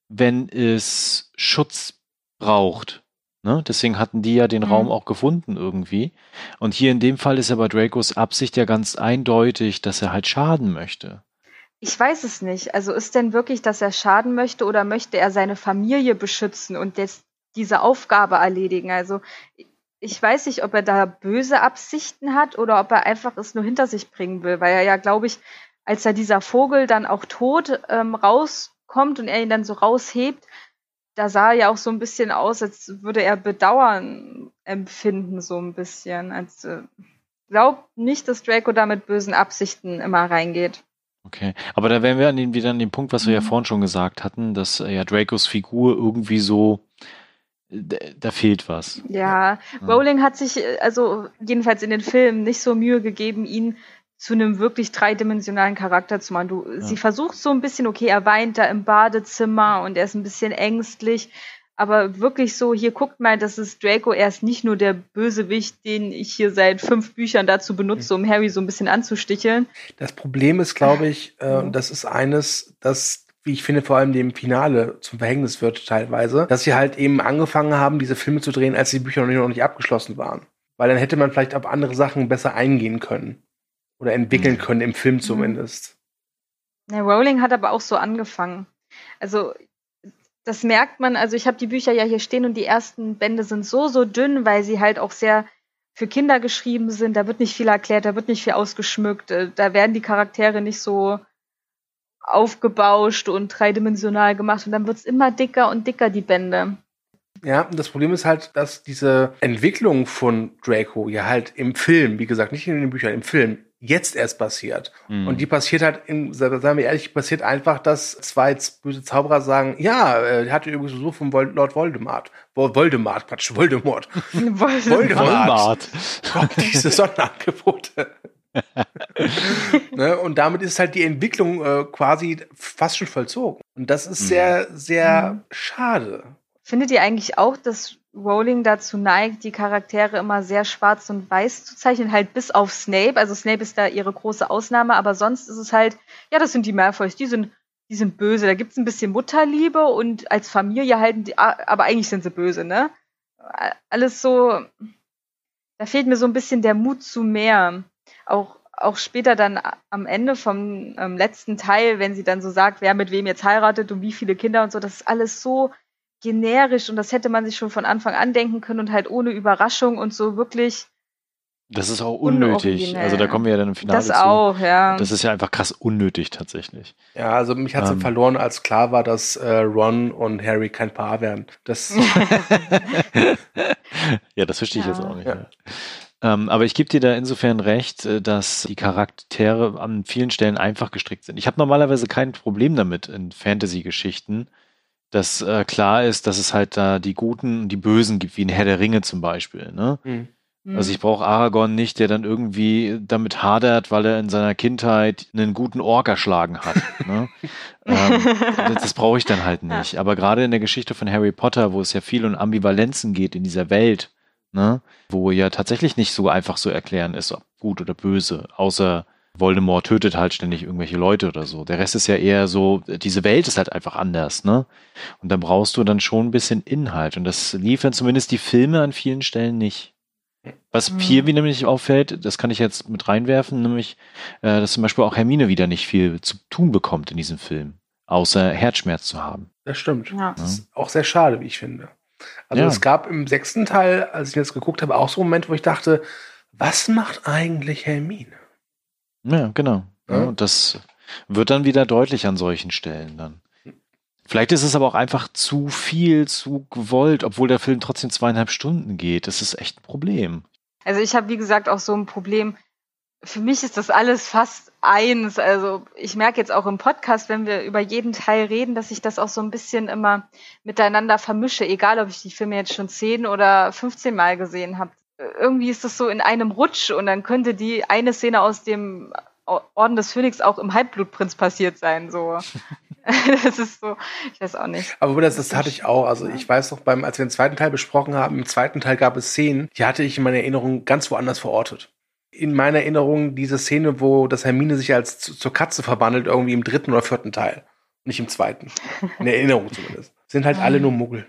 wenn es Schutz braucht. Ne? Deswegen hatten die ja den mhm. Raum auch gefunden irgendwie. Und hier in dem Fall ist aber Dracos Absicht ja ganz eindeutig, dass er halt schaden möchte. Ich weiß es nicht. Also ist denn wirklich, dass er schaden möchte oder möchte er seine Familie beschützen und jetzt diese Aufgabe erledigen? Also ich weiß nicht, ob er da böse Absichten hat oder ob er einfach es nur hinter sich bringen will, weil er ja, glaube ich, als er dieser Vogel dann auch tot ähm, rauskommt und er ihn dann so raushebt, da sah er ja auch so ein bisschen aus, als würde er Bedauern empfinden, so ein bisschen. Als äh, glaub nicht, dass Draco da mit bösen Absichten immer reingeht. Okay, aber da wären wir an den, wieder an dem Punkt, was wir mhm. ja vorhin schon gesagt hatten, dass äh, ja Dracos Figur irgendwie so da fehlt was. Ja, Rowling hat sich, also jedenfalls in den Filmen, nicht so Mühe gegeben, ihn zu einem wirklich dreidimensionalen Charakter zu machen. Du, ja. Sie versucht so ein bisschen, okay, er weint da im Badezimmer und er ist ein bisschen ängstlich, aber wirklich so, hier guckt mal, das ist Draco, er ist nicht nur der Bösewicht, den ich hier seit fünf Büchern dazu benutze, um Harry so ein bisschen anzusticheln. Das Problem ist, glaube ich, äh, und das ist eines, dass wie ich finde, vor allem dem Finale zum Verhängnis wird teilweise, dass sie halt eben angefangen haben, diese Filme zu drehen, als die Bücher noch nicht, abgeschlossen waren. Weil dann hätte man vielleicht auf andere Sachen besser eingehen können. Oder entwickeln mhm. können, im Film mhm. zumindest. Ja, Rowling hat aber auch so angefangen. Also das merkt man, also ich habe die Bücher ja hier stehen und die ersten Bände sind so, so dünn, weil sie halt auch sehr für Kinder geschrieben sind. Da wird nicht viel erklärt, da wird nicht viel ausgeschmückt, äh, da werden die Charaktere nicht so aufgebauscht und dreidimensional gemacht und dann wird's immer dicker und dicker, die Bände. Ja, das Problem ist halt, dass diese Entwicklung von Draco ja halt im Film, wie gesagt, nicht in den Büchern, im Film, jetzt erst passiert. Mhm. Und die passiert halt, in, sagen wir ehrlich, passiert einfach, dass zwei böse Zauberer sagen, ja, er hatte übrigens Besuch von Lord Voldemort. Voldemort, Quatsch, Voldemort. Voldemort. Voldemort. Gott, diese Sonderangebote. ne? Und damit ist halt die Entwicklung äh, quasi fast schon vollzogen. Und das ist mhm. sehr, sehr mhm. schade. Findet ihr eigentlich auch, dass Rowling dazu neigt, die Charaktere immer sehr schwarz und weiß zu zeichnen, halt bis auf Snape. Also Snape ist da ihre große Ausnahme, aber sonst ist es halt, ja, das sind die Malfoys, die sind, die sind böse. Da gibt's ein bisschen Mutterliebe und als Familie halten die, aber eigentlich sind sie böse, ne? Alles so, da fehlt mir so ein bisschen der Mut zu mehr. Auch, auch später dann am Ende vom ähm, letzten Teil, wenn sie dann so sagt, wer mit wem jetzt heiratet und wie viele Kinder und so, das ist alles so generisch und das hätte man sich schon von Anfang an denken können und halt ohne Überraschung und so wirklich. Das ist auch unnötig. Also da kommen wir ja dann im Finale Das zu. auch, ja. Das ist ja einfach krass unnötig tatsächlich. Ja, also mich hat es ähm. verloren, als klar war, dass äh, Ron und Harry kein Paar werden. Das ja, das verstehe ich ja. jetzt auch nicht. Ja. Ähm, aber ich gebe dir da insofern recht, äh, dass die Charaktere an vielen Stellen einfach gestrickt sind. Ich habe normalerweise kein Problem damit in Fantasy-Geschichten, dass äh, klar ist, dass es halt da die Guten und die Bösen gibt, wie in Herr der Ringe zum Beispiel. Ne? Mhm. Also ich brauche Aragorn nicht, der dann irgendwie damit hadert, weil er in seiner Kindheit einen guten Ork erschlagen hat. ne? ähm, das, das brauche ich dann halt nicht. Aber gerade in der Geschichte von Harry Potter, wo es ja viel um Ambivalenzen geht in dieser Welt, ne? wo ja tatsächlich nicht so einfach so erklären ist, ob gut oder böse, außer Voldemort tötet halt ständig irgendwelche Leute oder so. Der Rest ist ja eher so, diese Welt ist halt einfach anders, ne? Und da brauchst du dann schon ein bisschen Inhalt. Und das liefern zumindest die Filme an vielen Stellen nicht. Was mhm. hier wie nämlich auffällt, das kann ich jetzt mit reinwerfen, nämlich, äh, dass zum Beispiel auch Hermine wieder nicht viel zu tun bekommt in diesem Film, außer Herzschmerz zu haben. Das stimmt. Ja. Das ist auch sehr schade, wie ich finde. Also ja. es gab im sechsten Teil, als ich jetzt geguckt habe, auch so einen Moment, wo ich dachte, was macht eigentlich Hermine? Ja, genau. Ja. und das wird dann wieder deutlich an solchen Stellen dann. Vielleicht ist es aber auch einfach zu viel, zu gewollt, obwohl der Film trotzdem zweieinhalb Stunden geht. Das ist echt ein Problem. Also ich habe, wie gesagt, auch so ein Problem. Für mich ist das alles fast eins. Also ich merke jetzt auch im Podcast, wenn wir über jeden Teil reden, dass ich das auch so ein bisschen immer miteinander vermische, egal ob ich die Filme jetzt schon zehn oder 15 Mal gesehen habe irgendwie ist das so in einem Rutsch und dann könnte die eine Szene aus dem Orden des Phönix auch im Halbblutprinz passiert sein, so. das ist so, ich weiß auch nicht. Aber das, das hatte ich auch. Also ich weiß noch beim, als wir den zweiten Teil besprochen haben, im zweiten Teil gab es Szenen, die hatte ich in meiner Erinnerung ganz woanders verortet. In meiner Erinnerung diese Szene, wo das Hermine sich als zur Katze verwandelt, irgendwie im dritten oder vierten Teil. Nicht im zweiten. In der Erinnerung zumindest. Sind halt alle nur Muggel.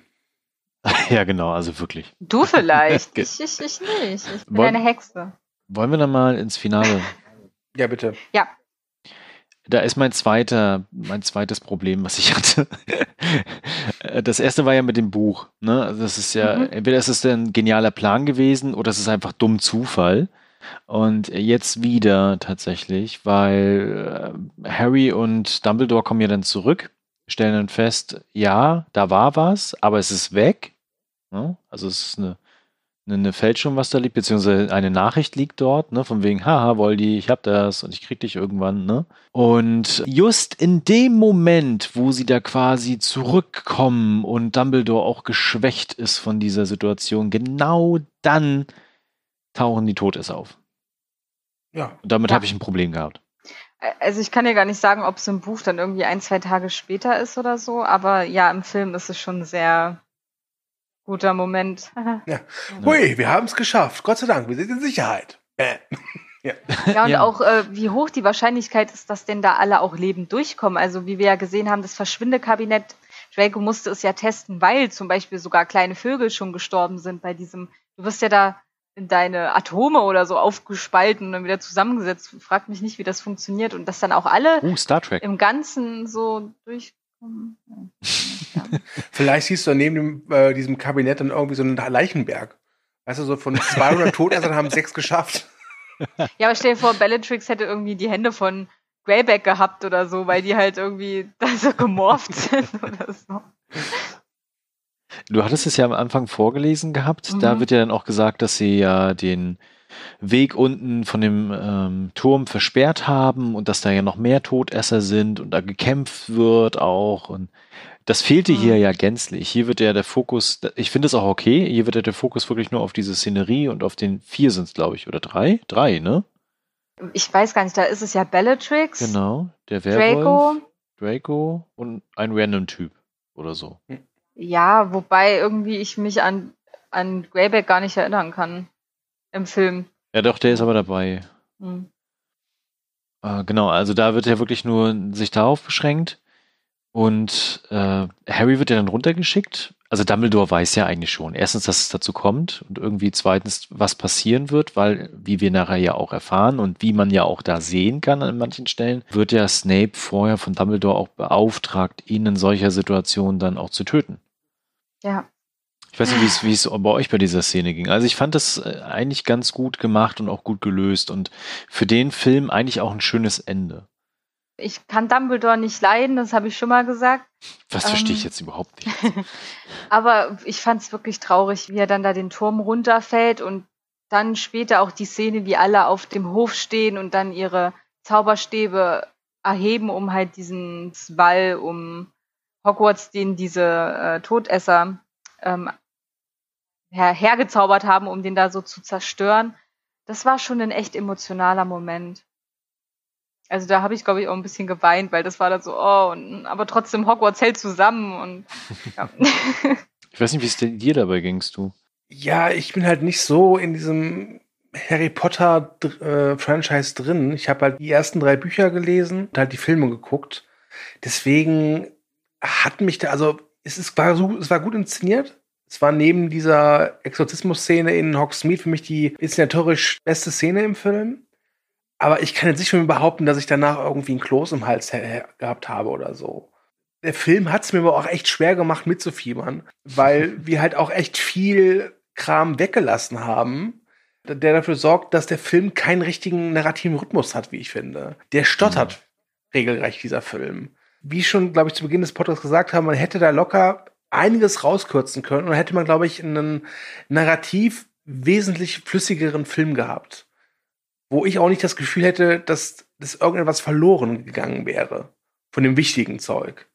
Ja, genau, also wirklich. Du vielleicht. ich, ich, ich nicht. Ich bin Wollen, eine Hexe. Wollen wir dann mal ins Finale? ja, bitte. Ja. Da ist mein zweiter, mein zweites Problem, was ich hatte. Das erste war ja mit dem Buch. Ne? Also das ist ja, mhm. entweder ist es ein genialer Plan gewesen oder es ist einfach dumm Zufall. Und jetzt wieder tatsächlich, weil äh, Harry und Dumbledore kommen ja dann zurück, stellen dann fest, ja, da war was, aber es ist weg. Ne? Also es ist eine, eine Fälschung, was da liegt, beziehungsweise eine Nachricht liegt dort, ne, von wegen, haha, Voldi, ich hab das und ich krieg dich irgendwann, ne? Und just in dem Moment, wo sie da quasi zurückkommen und Dumbledore auch geschwächt ist von dieser Situation, genau dann tauchen die Todes auf. Ja. Und damit ja. habe ich ein Problem gehabt. Also ich kann ja gar nicht sagen, ob es im Buch dann irgendwie ein, zwei Tage später ist oder so, aber ja, im Film ist es schon sehr Guter Moment. ja. Hui, wir haben es geschafft. Gott sei Dank, wir sind in Sicherheit. Äh. ja. ja, und ja. auch äh, wie hoch die Wahrscheinlichkeit ist, dass denn da alle auch lebend durchkommen. Also wie wir ja gesehen haben, das Verschwindekabinett, Draco musste es ja testen, weil zum Beispiel sogar kleine Vögel schon gestorben sind bei diesem, du wirst ja da in deine Atome oder so aufgespalten und dann wieder zusammengesetzt. Fragt mich nicht, wie das funktioniert und dass dann auch alle uh, Star Trek. im Ganzen so durch Vielleicht siehst du neben dem, äh, diesem Kabinett dann irgendwie so einen Leichenberg. Weißt du, so von 200 Todessern haben sechs geschafft. Ja, aber stell dir vor, Bellatrix hätte irgendwie die Hände von Greyback gehabt oder so, weil die halt irgendwie da so gemorpht sind oder so. Du hattest es ja am Anfang vorgelesen gehabt. Mhm. Da wird ja dann auch gesagt, dass sie ja den Weg unten von dem ähm, Turm versperrt haben und dass da ja noch mehr Todesser sind und da gekämpft wird auch. Und das fehlte mhm. hier ja gänzlich. Hier wird ja der Fokus, ich finde es auch okay, hier wird ja der Fokus wirklich nur auf diese Szenerie und auf den vier sind es, glaube ich, oder drei? Drei, ne? Ich weiß gar nicht, da ist es ja Bellatrix. Genau, der Werwolf, Draco. Draco und ein random Typ oder so. Hm. Ja, wobei irgendwie ich mich an, an Greyback gar nicht erinnern kann im Film. Ja, doch, der ist aber dabei. Hm. Äh, genau, also da wird er wirklich nur sich darauf beschränkt. Und äh, Harry wird ja dann runtergeschickt. Also Dumbledore weiß ja eigentlich schon. Erstens, dass es dazu kommt und irgendwie zweitens, was passieren wird, weil, wie wir nachher ja auch erfahren und wie man ja auch da sehen kann an manchen Stellen, wird ja Snape vorher von Dumbledore auch beauftragt, ihn in solcher Situation dann auch zu töten. Ja. Ich weiß nicht, wie es bei euch bei dieser Szene ging. Also ich fand das äh, eigentlich ganz gut gemacht und auch gut gelöst und für den Film eigentlich auch ein schönes Ende. Ich kann Dumbledore nicht leiden, das habe ich schon mal gesagt. Was verstehe ich ähm, jetzt überhaupt nicht. aber ich fand es wirklich traurig, wie er dann da den Turm runterfällt und dann später auch die Szene, wie alle auf dem Hof stehen und dann ihre Zauberstäbe erheben, um halt diesen Wall um Hogwarts, den diese äh, Todesser ähm, her hergezaubert haben, um den da so zu zerstören. Das war schon ein echt emotionaler Moment. Also da habe ich, glaube ich, auch ein bisschen geweint, weil das war dann so, oh, und, aber trotzdem Hogwarts hält zusammen und ja. Ich weiß nicht, wie es dir dabei gingst du? Ja, ich bin halt nicht so in diesem Harry Potter äh, Franchise drin. Ich habe halt die ersten drei Bücher gelesen und halt die Filme geguckt. Deswegen hat mich da, also es, ist, war, so, es war gut inszeniert. Es war neben dieser Exorzismus-Szene in Hogsmeade für mich die inszenatorisch beste Szene im Film. Aber ich kann jetzt nicht mir behaupten, dass ich danach irgendwie ein Kloß im Hals gehabt habe oder so. Der Film hat es mir aber auch echt schwer gemacht mitzufiebern, weil wir halt auch echt viel Kram weggelassen haben, der dafür sorgt, dass der Film keinen richtigen narrativen Rhythmus hat, wie ich finde. Der stottert mhm. regelrecht, dieser Film. Wie schon, glaube ich, zu Beginn des Podcasts gesagt haben, man hätte da locker einiges rauskürzen können und hätte man, glaube ich, einen narrativ wesentlich flüssigeren Film gehabt wo ich auch nicht das Gefühl hätte, dass, dass irgendetwas verloren gegangen wäre von dem wichtigen Zeug.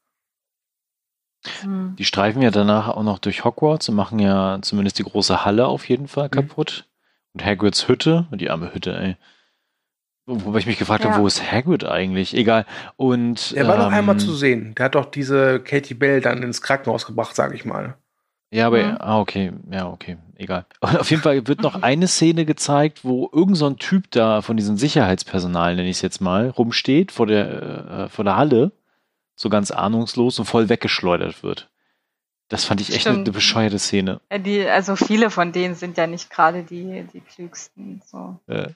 Hm. Die streifen ja danach auch noch durch Hogwarts und machen ja zumindest die große Halle auf jeden Fall mhm. kaputt. Und Hagrids Hütte, die arme Hütte, ey. Wobei ich mich gefragt ja. habe, wo ist Hagrid eigentlich? Egal. Und er war ähm, noch einmal zu sehen. Der hat doch diese Katie Bell dann ins Krankenhaus gebracht, sage ich mal. Ja, aber, mhm. ah, okay, ja, okay, egal. Und auf jeden Fall wird noch eine Szene gezeigt, wo irgend so ein Typ da von diesem Sicherheitspersonal, nenne ich es jetzt mal, rumsteht vor der, äh, vor der Halle, so ganz ahnungslos und voll weggeschleudert wird. Das fand ich echt eine, eine, bescheuerte Szene. Ja, die, also viele von denen sind ja nicht gerade die, die klügsten. So. Äh.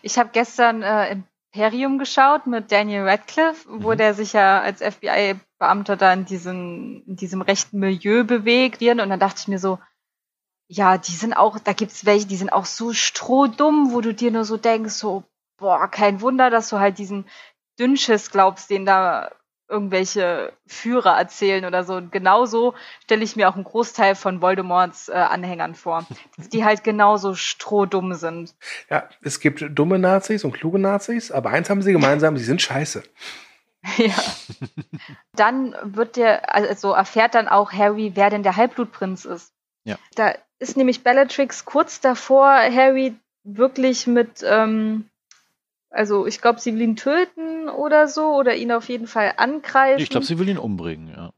Ich habe gestern äh, Imperium geschaut mit Daniel Radcliffe, wo mhm. der sich ja als FBI Beamter da in diesem, in diesem rechten Milieu bewegt Und dann dachte ich mir so, ja, die sind auch, da gibt's welche, die sind auch so strohdumm, wo du dir nur so denkst, so, boah, kein Wunder, dass du halt diesen Dünnschiss glaubst, den da irgendwelche Führer erzählen oder so. Und genauso stelle ich mir auch einen Großteil von Voldemorts äh, Anhängern vor, die halt genauso strohdumm sind. Ja, es gibt dumme Nazis und kluge Nazis, aber eins haben sie gemeinsam, sie sind scheiße. Ja. Dann wird der, also erfährt dann auch Harry, wer denn der Halbblutprinz ist. Ja. Da ist nämlich Bellatrix kurz davor, Harry wirklich mit, ähm, also ich glaube, sie will ihn töten oder so, oder ihn auf jeden Fall angreifen. Ich glaube, sie will ihn umbringen, ja.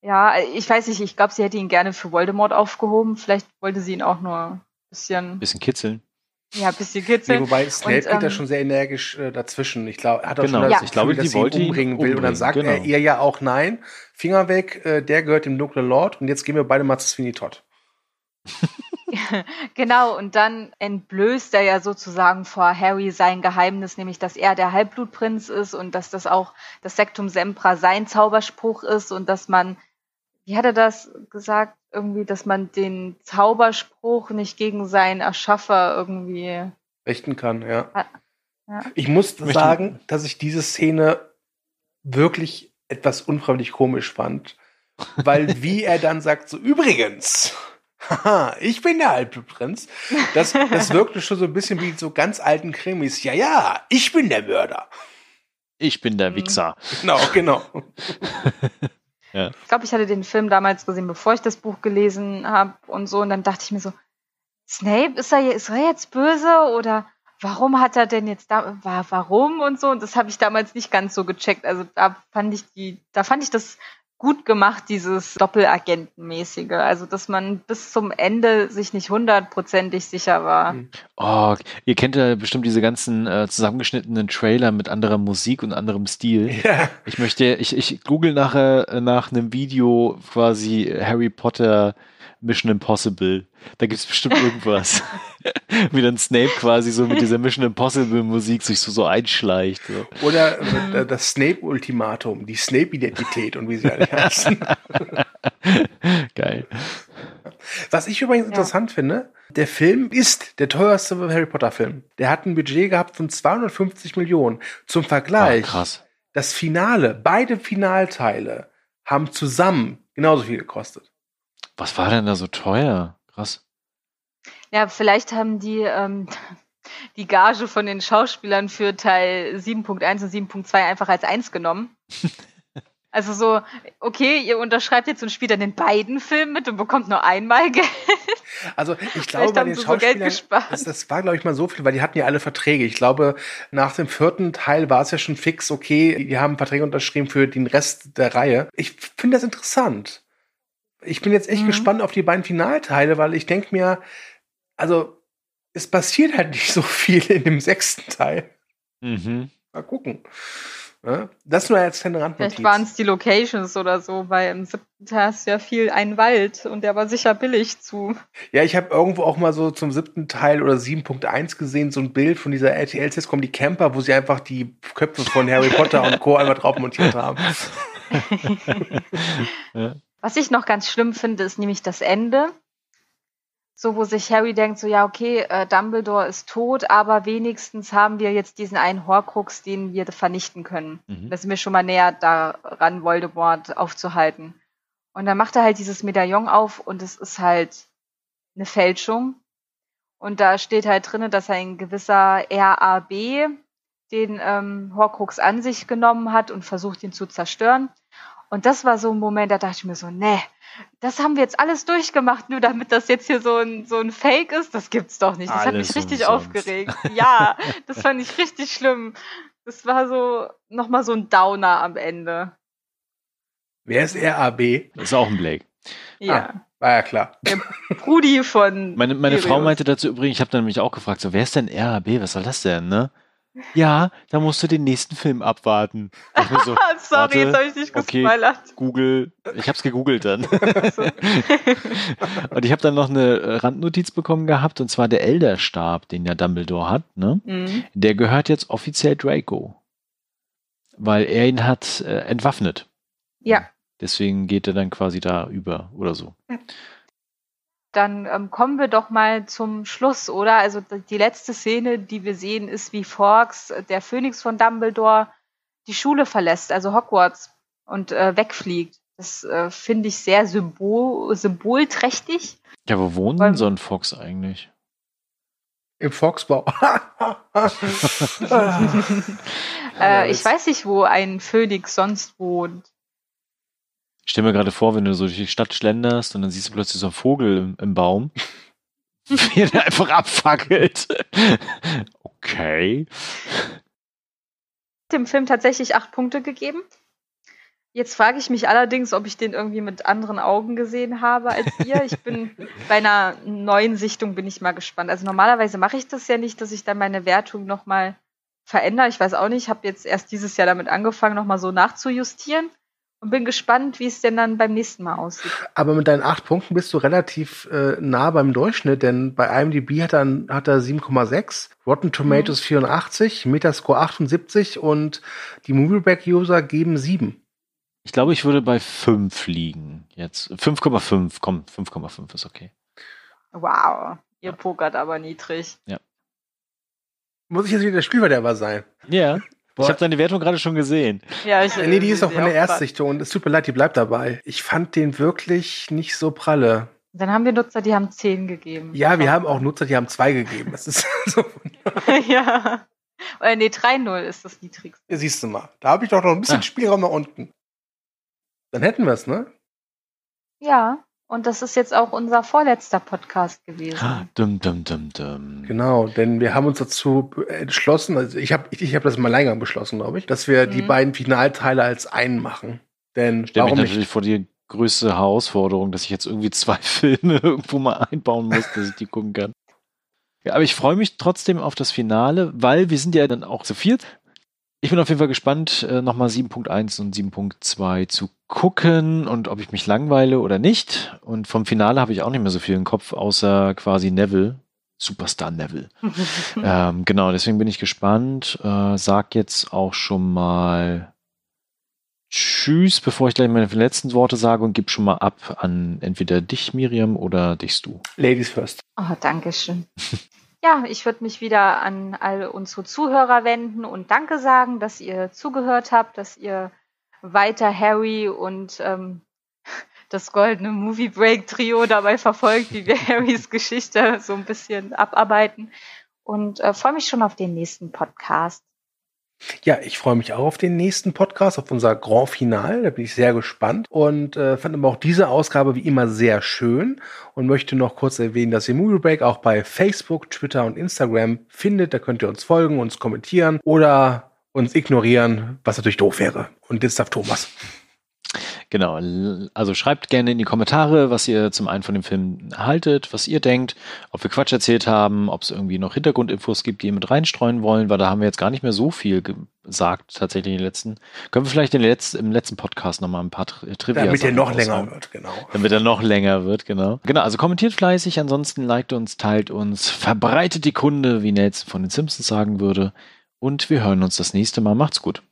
Ja, ich weiß nicht, ich glaube, sie hätte ihn gerne für Voldemort aufgehoben. Vielleicht wollte sie ihn auch nur ein bisschen. Bisschen kitzeln. Ja, ein bisschen kitzeln. Nee, wobei Snape und, geht ähm, da schon sehr energisch äh, dazwischen. Ich glaube, er hat auch genau, schon das ja. ich glaube, dass die wollte ihn umbringen will. Umbringen, und dann sagt genau. er ihr ja auch nein, Finger weg, äh, der gehört dem dunklen Lord und jetzt gehen wir beide mal zu Sweeney Todd. genau, und dann entblößt er ja sozusagen vor Harry sein Geheimnis, nämlich dass er der Halbblutprinz ist und dass das auch das Sektum Sempra sein Zauberspruch ist und dass man, wie hat er das gesagt, irgendwie, dass man den Zauberspruch nicht gegen seinen Erschaffer irgendwie richten kann, ja. ja. Ich muss sagen, dass ich diese Szene wirklich etwas unfreiwillig komisch fand, weil wie er dann sagt, so übrigens, haha, ich bin der Halbblutprinz. Das, das wirkte schon so ein bisschen wie so ganz alten Krimis. Ja, ja, ich bin der Mörder. Ich bin der Wichser. Genau, genau. ja. Ich glaube, ich hatte den Film damals gesehen, bevor ich das Buch gelesen habe und so. Und dann dachte ich mir so, Snape, ist er, ist er jetzt böse oder warum hat er denn jetzt da, war, warum und so? Und das habe ich damals nicht ganz so gecheckt. Also da fand ich die, da fand ich das gut gemacht, dieses Doppelagentenmäßige. Also, dass man bis zum Ende sich nicht hundertprozentig sicher war. Mhm. Oh, ihr kennt ja bestimmt diese ganzen äh, zusammengeschnittenen Trailer mit anderer Musik und anderem Stil. Ja. Ich möchte, ich, ich google nachher äh, nach einem Video quasi Harry Potter Mission Impossible. Da gibt es bestimmt irgendwas. Wie dann Snape quasi so mit dieser Mission Impossible Musik sich so, so einschleicht. So. Oder äh, das Snape-Ultimatum, die Snape-Identität und wie sie alle heißen. Geil. Was ich übrigens ja. interessant finde, der Film ist der teuerste Harry Potter Film. Der hat ein Budget gehabt von 250 Millionen. Zum Vergleich, ah, krass. das Finale, beide Finalteile haben zusammen genauso viel gekostet. Was war denn da so teuer? Krass. Ja, vielleicht haben die ähm, die Gage von den Schauspielern für Teil 7.1 und 7.2 einfach als eins genommen. Also so, okay, ihr unterschreibt jetzt und spielt dann in beiden Filmen mit und bekommt nur einmal Geld. Also ich glaube, bei den Schauspielern, so das, das, war, glaube ich, mal so viel, weil die hatten ja alle Verträge. Ich glaube, nach dem vierten Teil war es ja schon fix, okay, die haben Verträge unterschrieben für den Rest der Reihe. Ich finde das interessant. Ich bin jetzt echt mhm. gespannt auf die beiden Finalteile, weil ich denke mir, also es passiert halt nicht so viel in dem sechsten Teil. Mhm. Mal gucken. Ja, das nur als kleine Randnotiz. Vielleicht waren es die Locations oder so, weil im siebten Teil ist ja viel ein Wald und der war sicher billig zu. Ja, ich habe irgendwo auch mal so zum siebten Teil oder 7.1 gesehen, so ein Bild von dieser RTL-Sitcom, die Camper, wo sie einfach die Köpfe von Harry Potter und Co. einmal drauf montiert haben. Was ich noch ganz schlimm finde, ist nämlich das Ende. So, wo sich Harry denkt, so, ja, okay, äh, Dumbledore ist tot, aber wenigstens haben wir jetzt diesen einen Horcrux, den wir vernichten können. Mhm. Da sind wir schon mal näher daran, Voldemort aufzuhalten. Und dann macht er halt dieses Medaillon auf und es ist halt eine Fälschung. Und da steht halt drin, dass ein gewisser RAB den ähm, Horcrux an sich genommen hat und versucht, ihn zu zerstören. Und das war so ein Moment, da dachte ich mir so, nee, das haben wir jetzt alles durchgemacht, nur damit das jetzt hier so ein, so ein Fake ist. Das gibt's doch nicht. Das alles hat mich richtig umsonst. aufgeregt. Ja, das fand ich richtig schlimm. Das war so nochmal so ein Downer am Ende. Wer ist RAB? Das ist auch ein Blake. Ja. Ah, war ja klar. Der Brudi von. Meine, meine Frau meinte dazu übrigens, ich habe dann nämlich auch gefragt, so, wer ist denn RAB? Was soll das denn, ne? Ja, da musst du den nächsten Film abwarten. So, Sorry, jetzt habe ich dich gespoilert. Okay, Google, ich habe es gegoogelt dann. und ich habe dann noch eine äh, Randnotiz bekommen gehabt, und zwar der Elderstab, den ja Dumbledore hat, ne? Mhm. Der gehört jetzt offiziell Draco. Weil er ihn hat äh, entwaffnet. Ja. Deswegen geht er dann quasi da über oder so. Ja dann ähm, kommen wir doch mal zum Schluss, oder? Also die letzte Szene, die wir sehen, ist, wie Forks, äh, der Phönix von Dumbledore, die Schule verlässt, also Hogwarts, und äh, wegfliegt. Das äh, finde ich sehr symbol symbolträchtig. Ja, wo wohnt denn so ein Fox eigentlich? Im Foxbau. äh, ich weiß nicht, wo ein Phönix sonst wohnt. Ich stelle mir gerade vor, wenn du so durch die Stadt schlenderst und dann siehst du plötzlich so einen Vogel im, im Baum, wie er einfach abfackelt. okay. Dem Film tatsächlich acht Punkte gegeben. Jetzt frage ich mich allerdings, ob ich den irgendwie mit anderen Augen gesehen habe als ihr. Ich bin bei einer neuen Sichtung bin ich mal gespannt. Also normalerweise mache ich das ja nicht, dass ich dann meine Wertung nochmal verändere. Ich weiß auch nicht, ich habe jetzt erst dieses Jahr damit angefangen, nochmal so nachzujustieren. Und bin gespannt, wie es denn dann beim nächsten Mal aussieht. Aber mit deinen acht Punkten bist du relativ äh, nah beim Durchschnitt, denn bei IMDb hat er, hat er 7,6, Rotten Tomatoes mhm. 84, Metascore 78 und die Movieback-User geben 7. Ich glaube, ich würde bei 5 liegen jetzt. 5,5, komm, 5,5 ist okay. Wow, ihr pokert aber niedrig. Ja. Muss ich jetzt wieder der Spielverderber sein? Ja. Boah. Ich habe deine Wertung gerade schon gesehen. Ja, ich, nee, die ist auch von der Erstsichtung und es tut mir leid, die bleibt dabei. Ich fand den wirklich nicht so pralle. Dann haben wir Nutzer, die haben 10 gegeben. Ja, wir haben auch Nutzer, die haben 2 gegeben. Das ist so. ja. Oder nee, 3-0 ist das niedrigste. Ja, siehst du mal. Da habe ich doch noch ein bisschen ah. Spielraum nach unten. Dann hätten wir es, ne? Ja. Und das ist jetzt auch unser vorletzter Podcast gewesen. Ah, dum, dum, dum, dum. Genau, denn wir haben uns dazu entschlossen, also ich habe ich hab das im Alleingang beschlossen, glaube ich, dass wir mhm. die beiden Finalteile als einen machen. Denn Stell warum mich natürlich nicht? vor die größte Herausforderung, dass ich jetzt irgendwie zwei Filme irgendwo mal einbauen muss, dass ich die gucken kann. Ja, aber ich freue mich trotzdem auf das Finale, weil wir sind ja dann auch zu viert. Ich bin auf jeden Fall gespannt, äh, nochmal 7.1 und 7.2 zu gucken und ob ich mich langweile oder nicht. Und vom Finale habe ich auch nicht mehr so viel im Kopf, außer quasi Neville. Superstar Neville. ähm, genau, deswegen bin ich gespannt. Äh, sag jetzt auch schon mal Tschüss, bevor ich gleich meine letzten Worte sage und gib schon mal ab an entweder dich, Miriam, oder dich, du. Ladies first. Oh, danke schön. Ja, ich würde mich wieder an all unsere Zuhörer wenden und Danke sagen, dass ihr zugehört habt, dass ihr weiter Harry und ähm, das goldene Movie Break Trio dabei verfolgt, wie wir Harrys Geschichte so ein bisschen abarbeiten. Und äh, freue mich schon auf den nächsten Podcast. Ja, ich freue mich auch auf den nächsten Podcast, auf unser Grand Final. Da bin ich sehr gespannt und äh, fand aber auch diese Ausgabe wie immer sehr schön und möchte noch kurz erwähnen, dass ihr Movie Break auch bei Facebook, Twitter und Instagram findet. Da könnt ihr uns folgen, uns kommentieren oder uns ignorieren, was natürlich doof wäre. Und jetzt darf Thomas. Genau, also schreibt gerne in die Kommentare, was ihr zum einen von dem Film haltet, was ihr denkt, ob wir Quatsch erzählt haben, ob es irgendwie noch Hintergrundinfos gibt, die ihr mit reinstreuen wollen, weil da haben wir jetzt gar nicht mehr so viel gesagt, tatsächlich in den letzten. Können wir vielleicht letzten, im letzten Podcast nochmal ein paar Trivia Damit er noch länger wird, genau. Damit er noch länger wird, genau. Genau, also kommentiert fleißig, ansonsten liked uns, teilt uns, verbreitet die Kunde, wie Nelson von den Simpsons sagen würde. Und wir hören uns das nächste Mal. Macht's gut.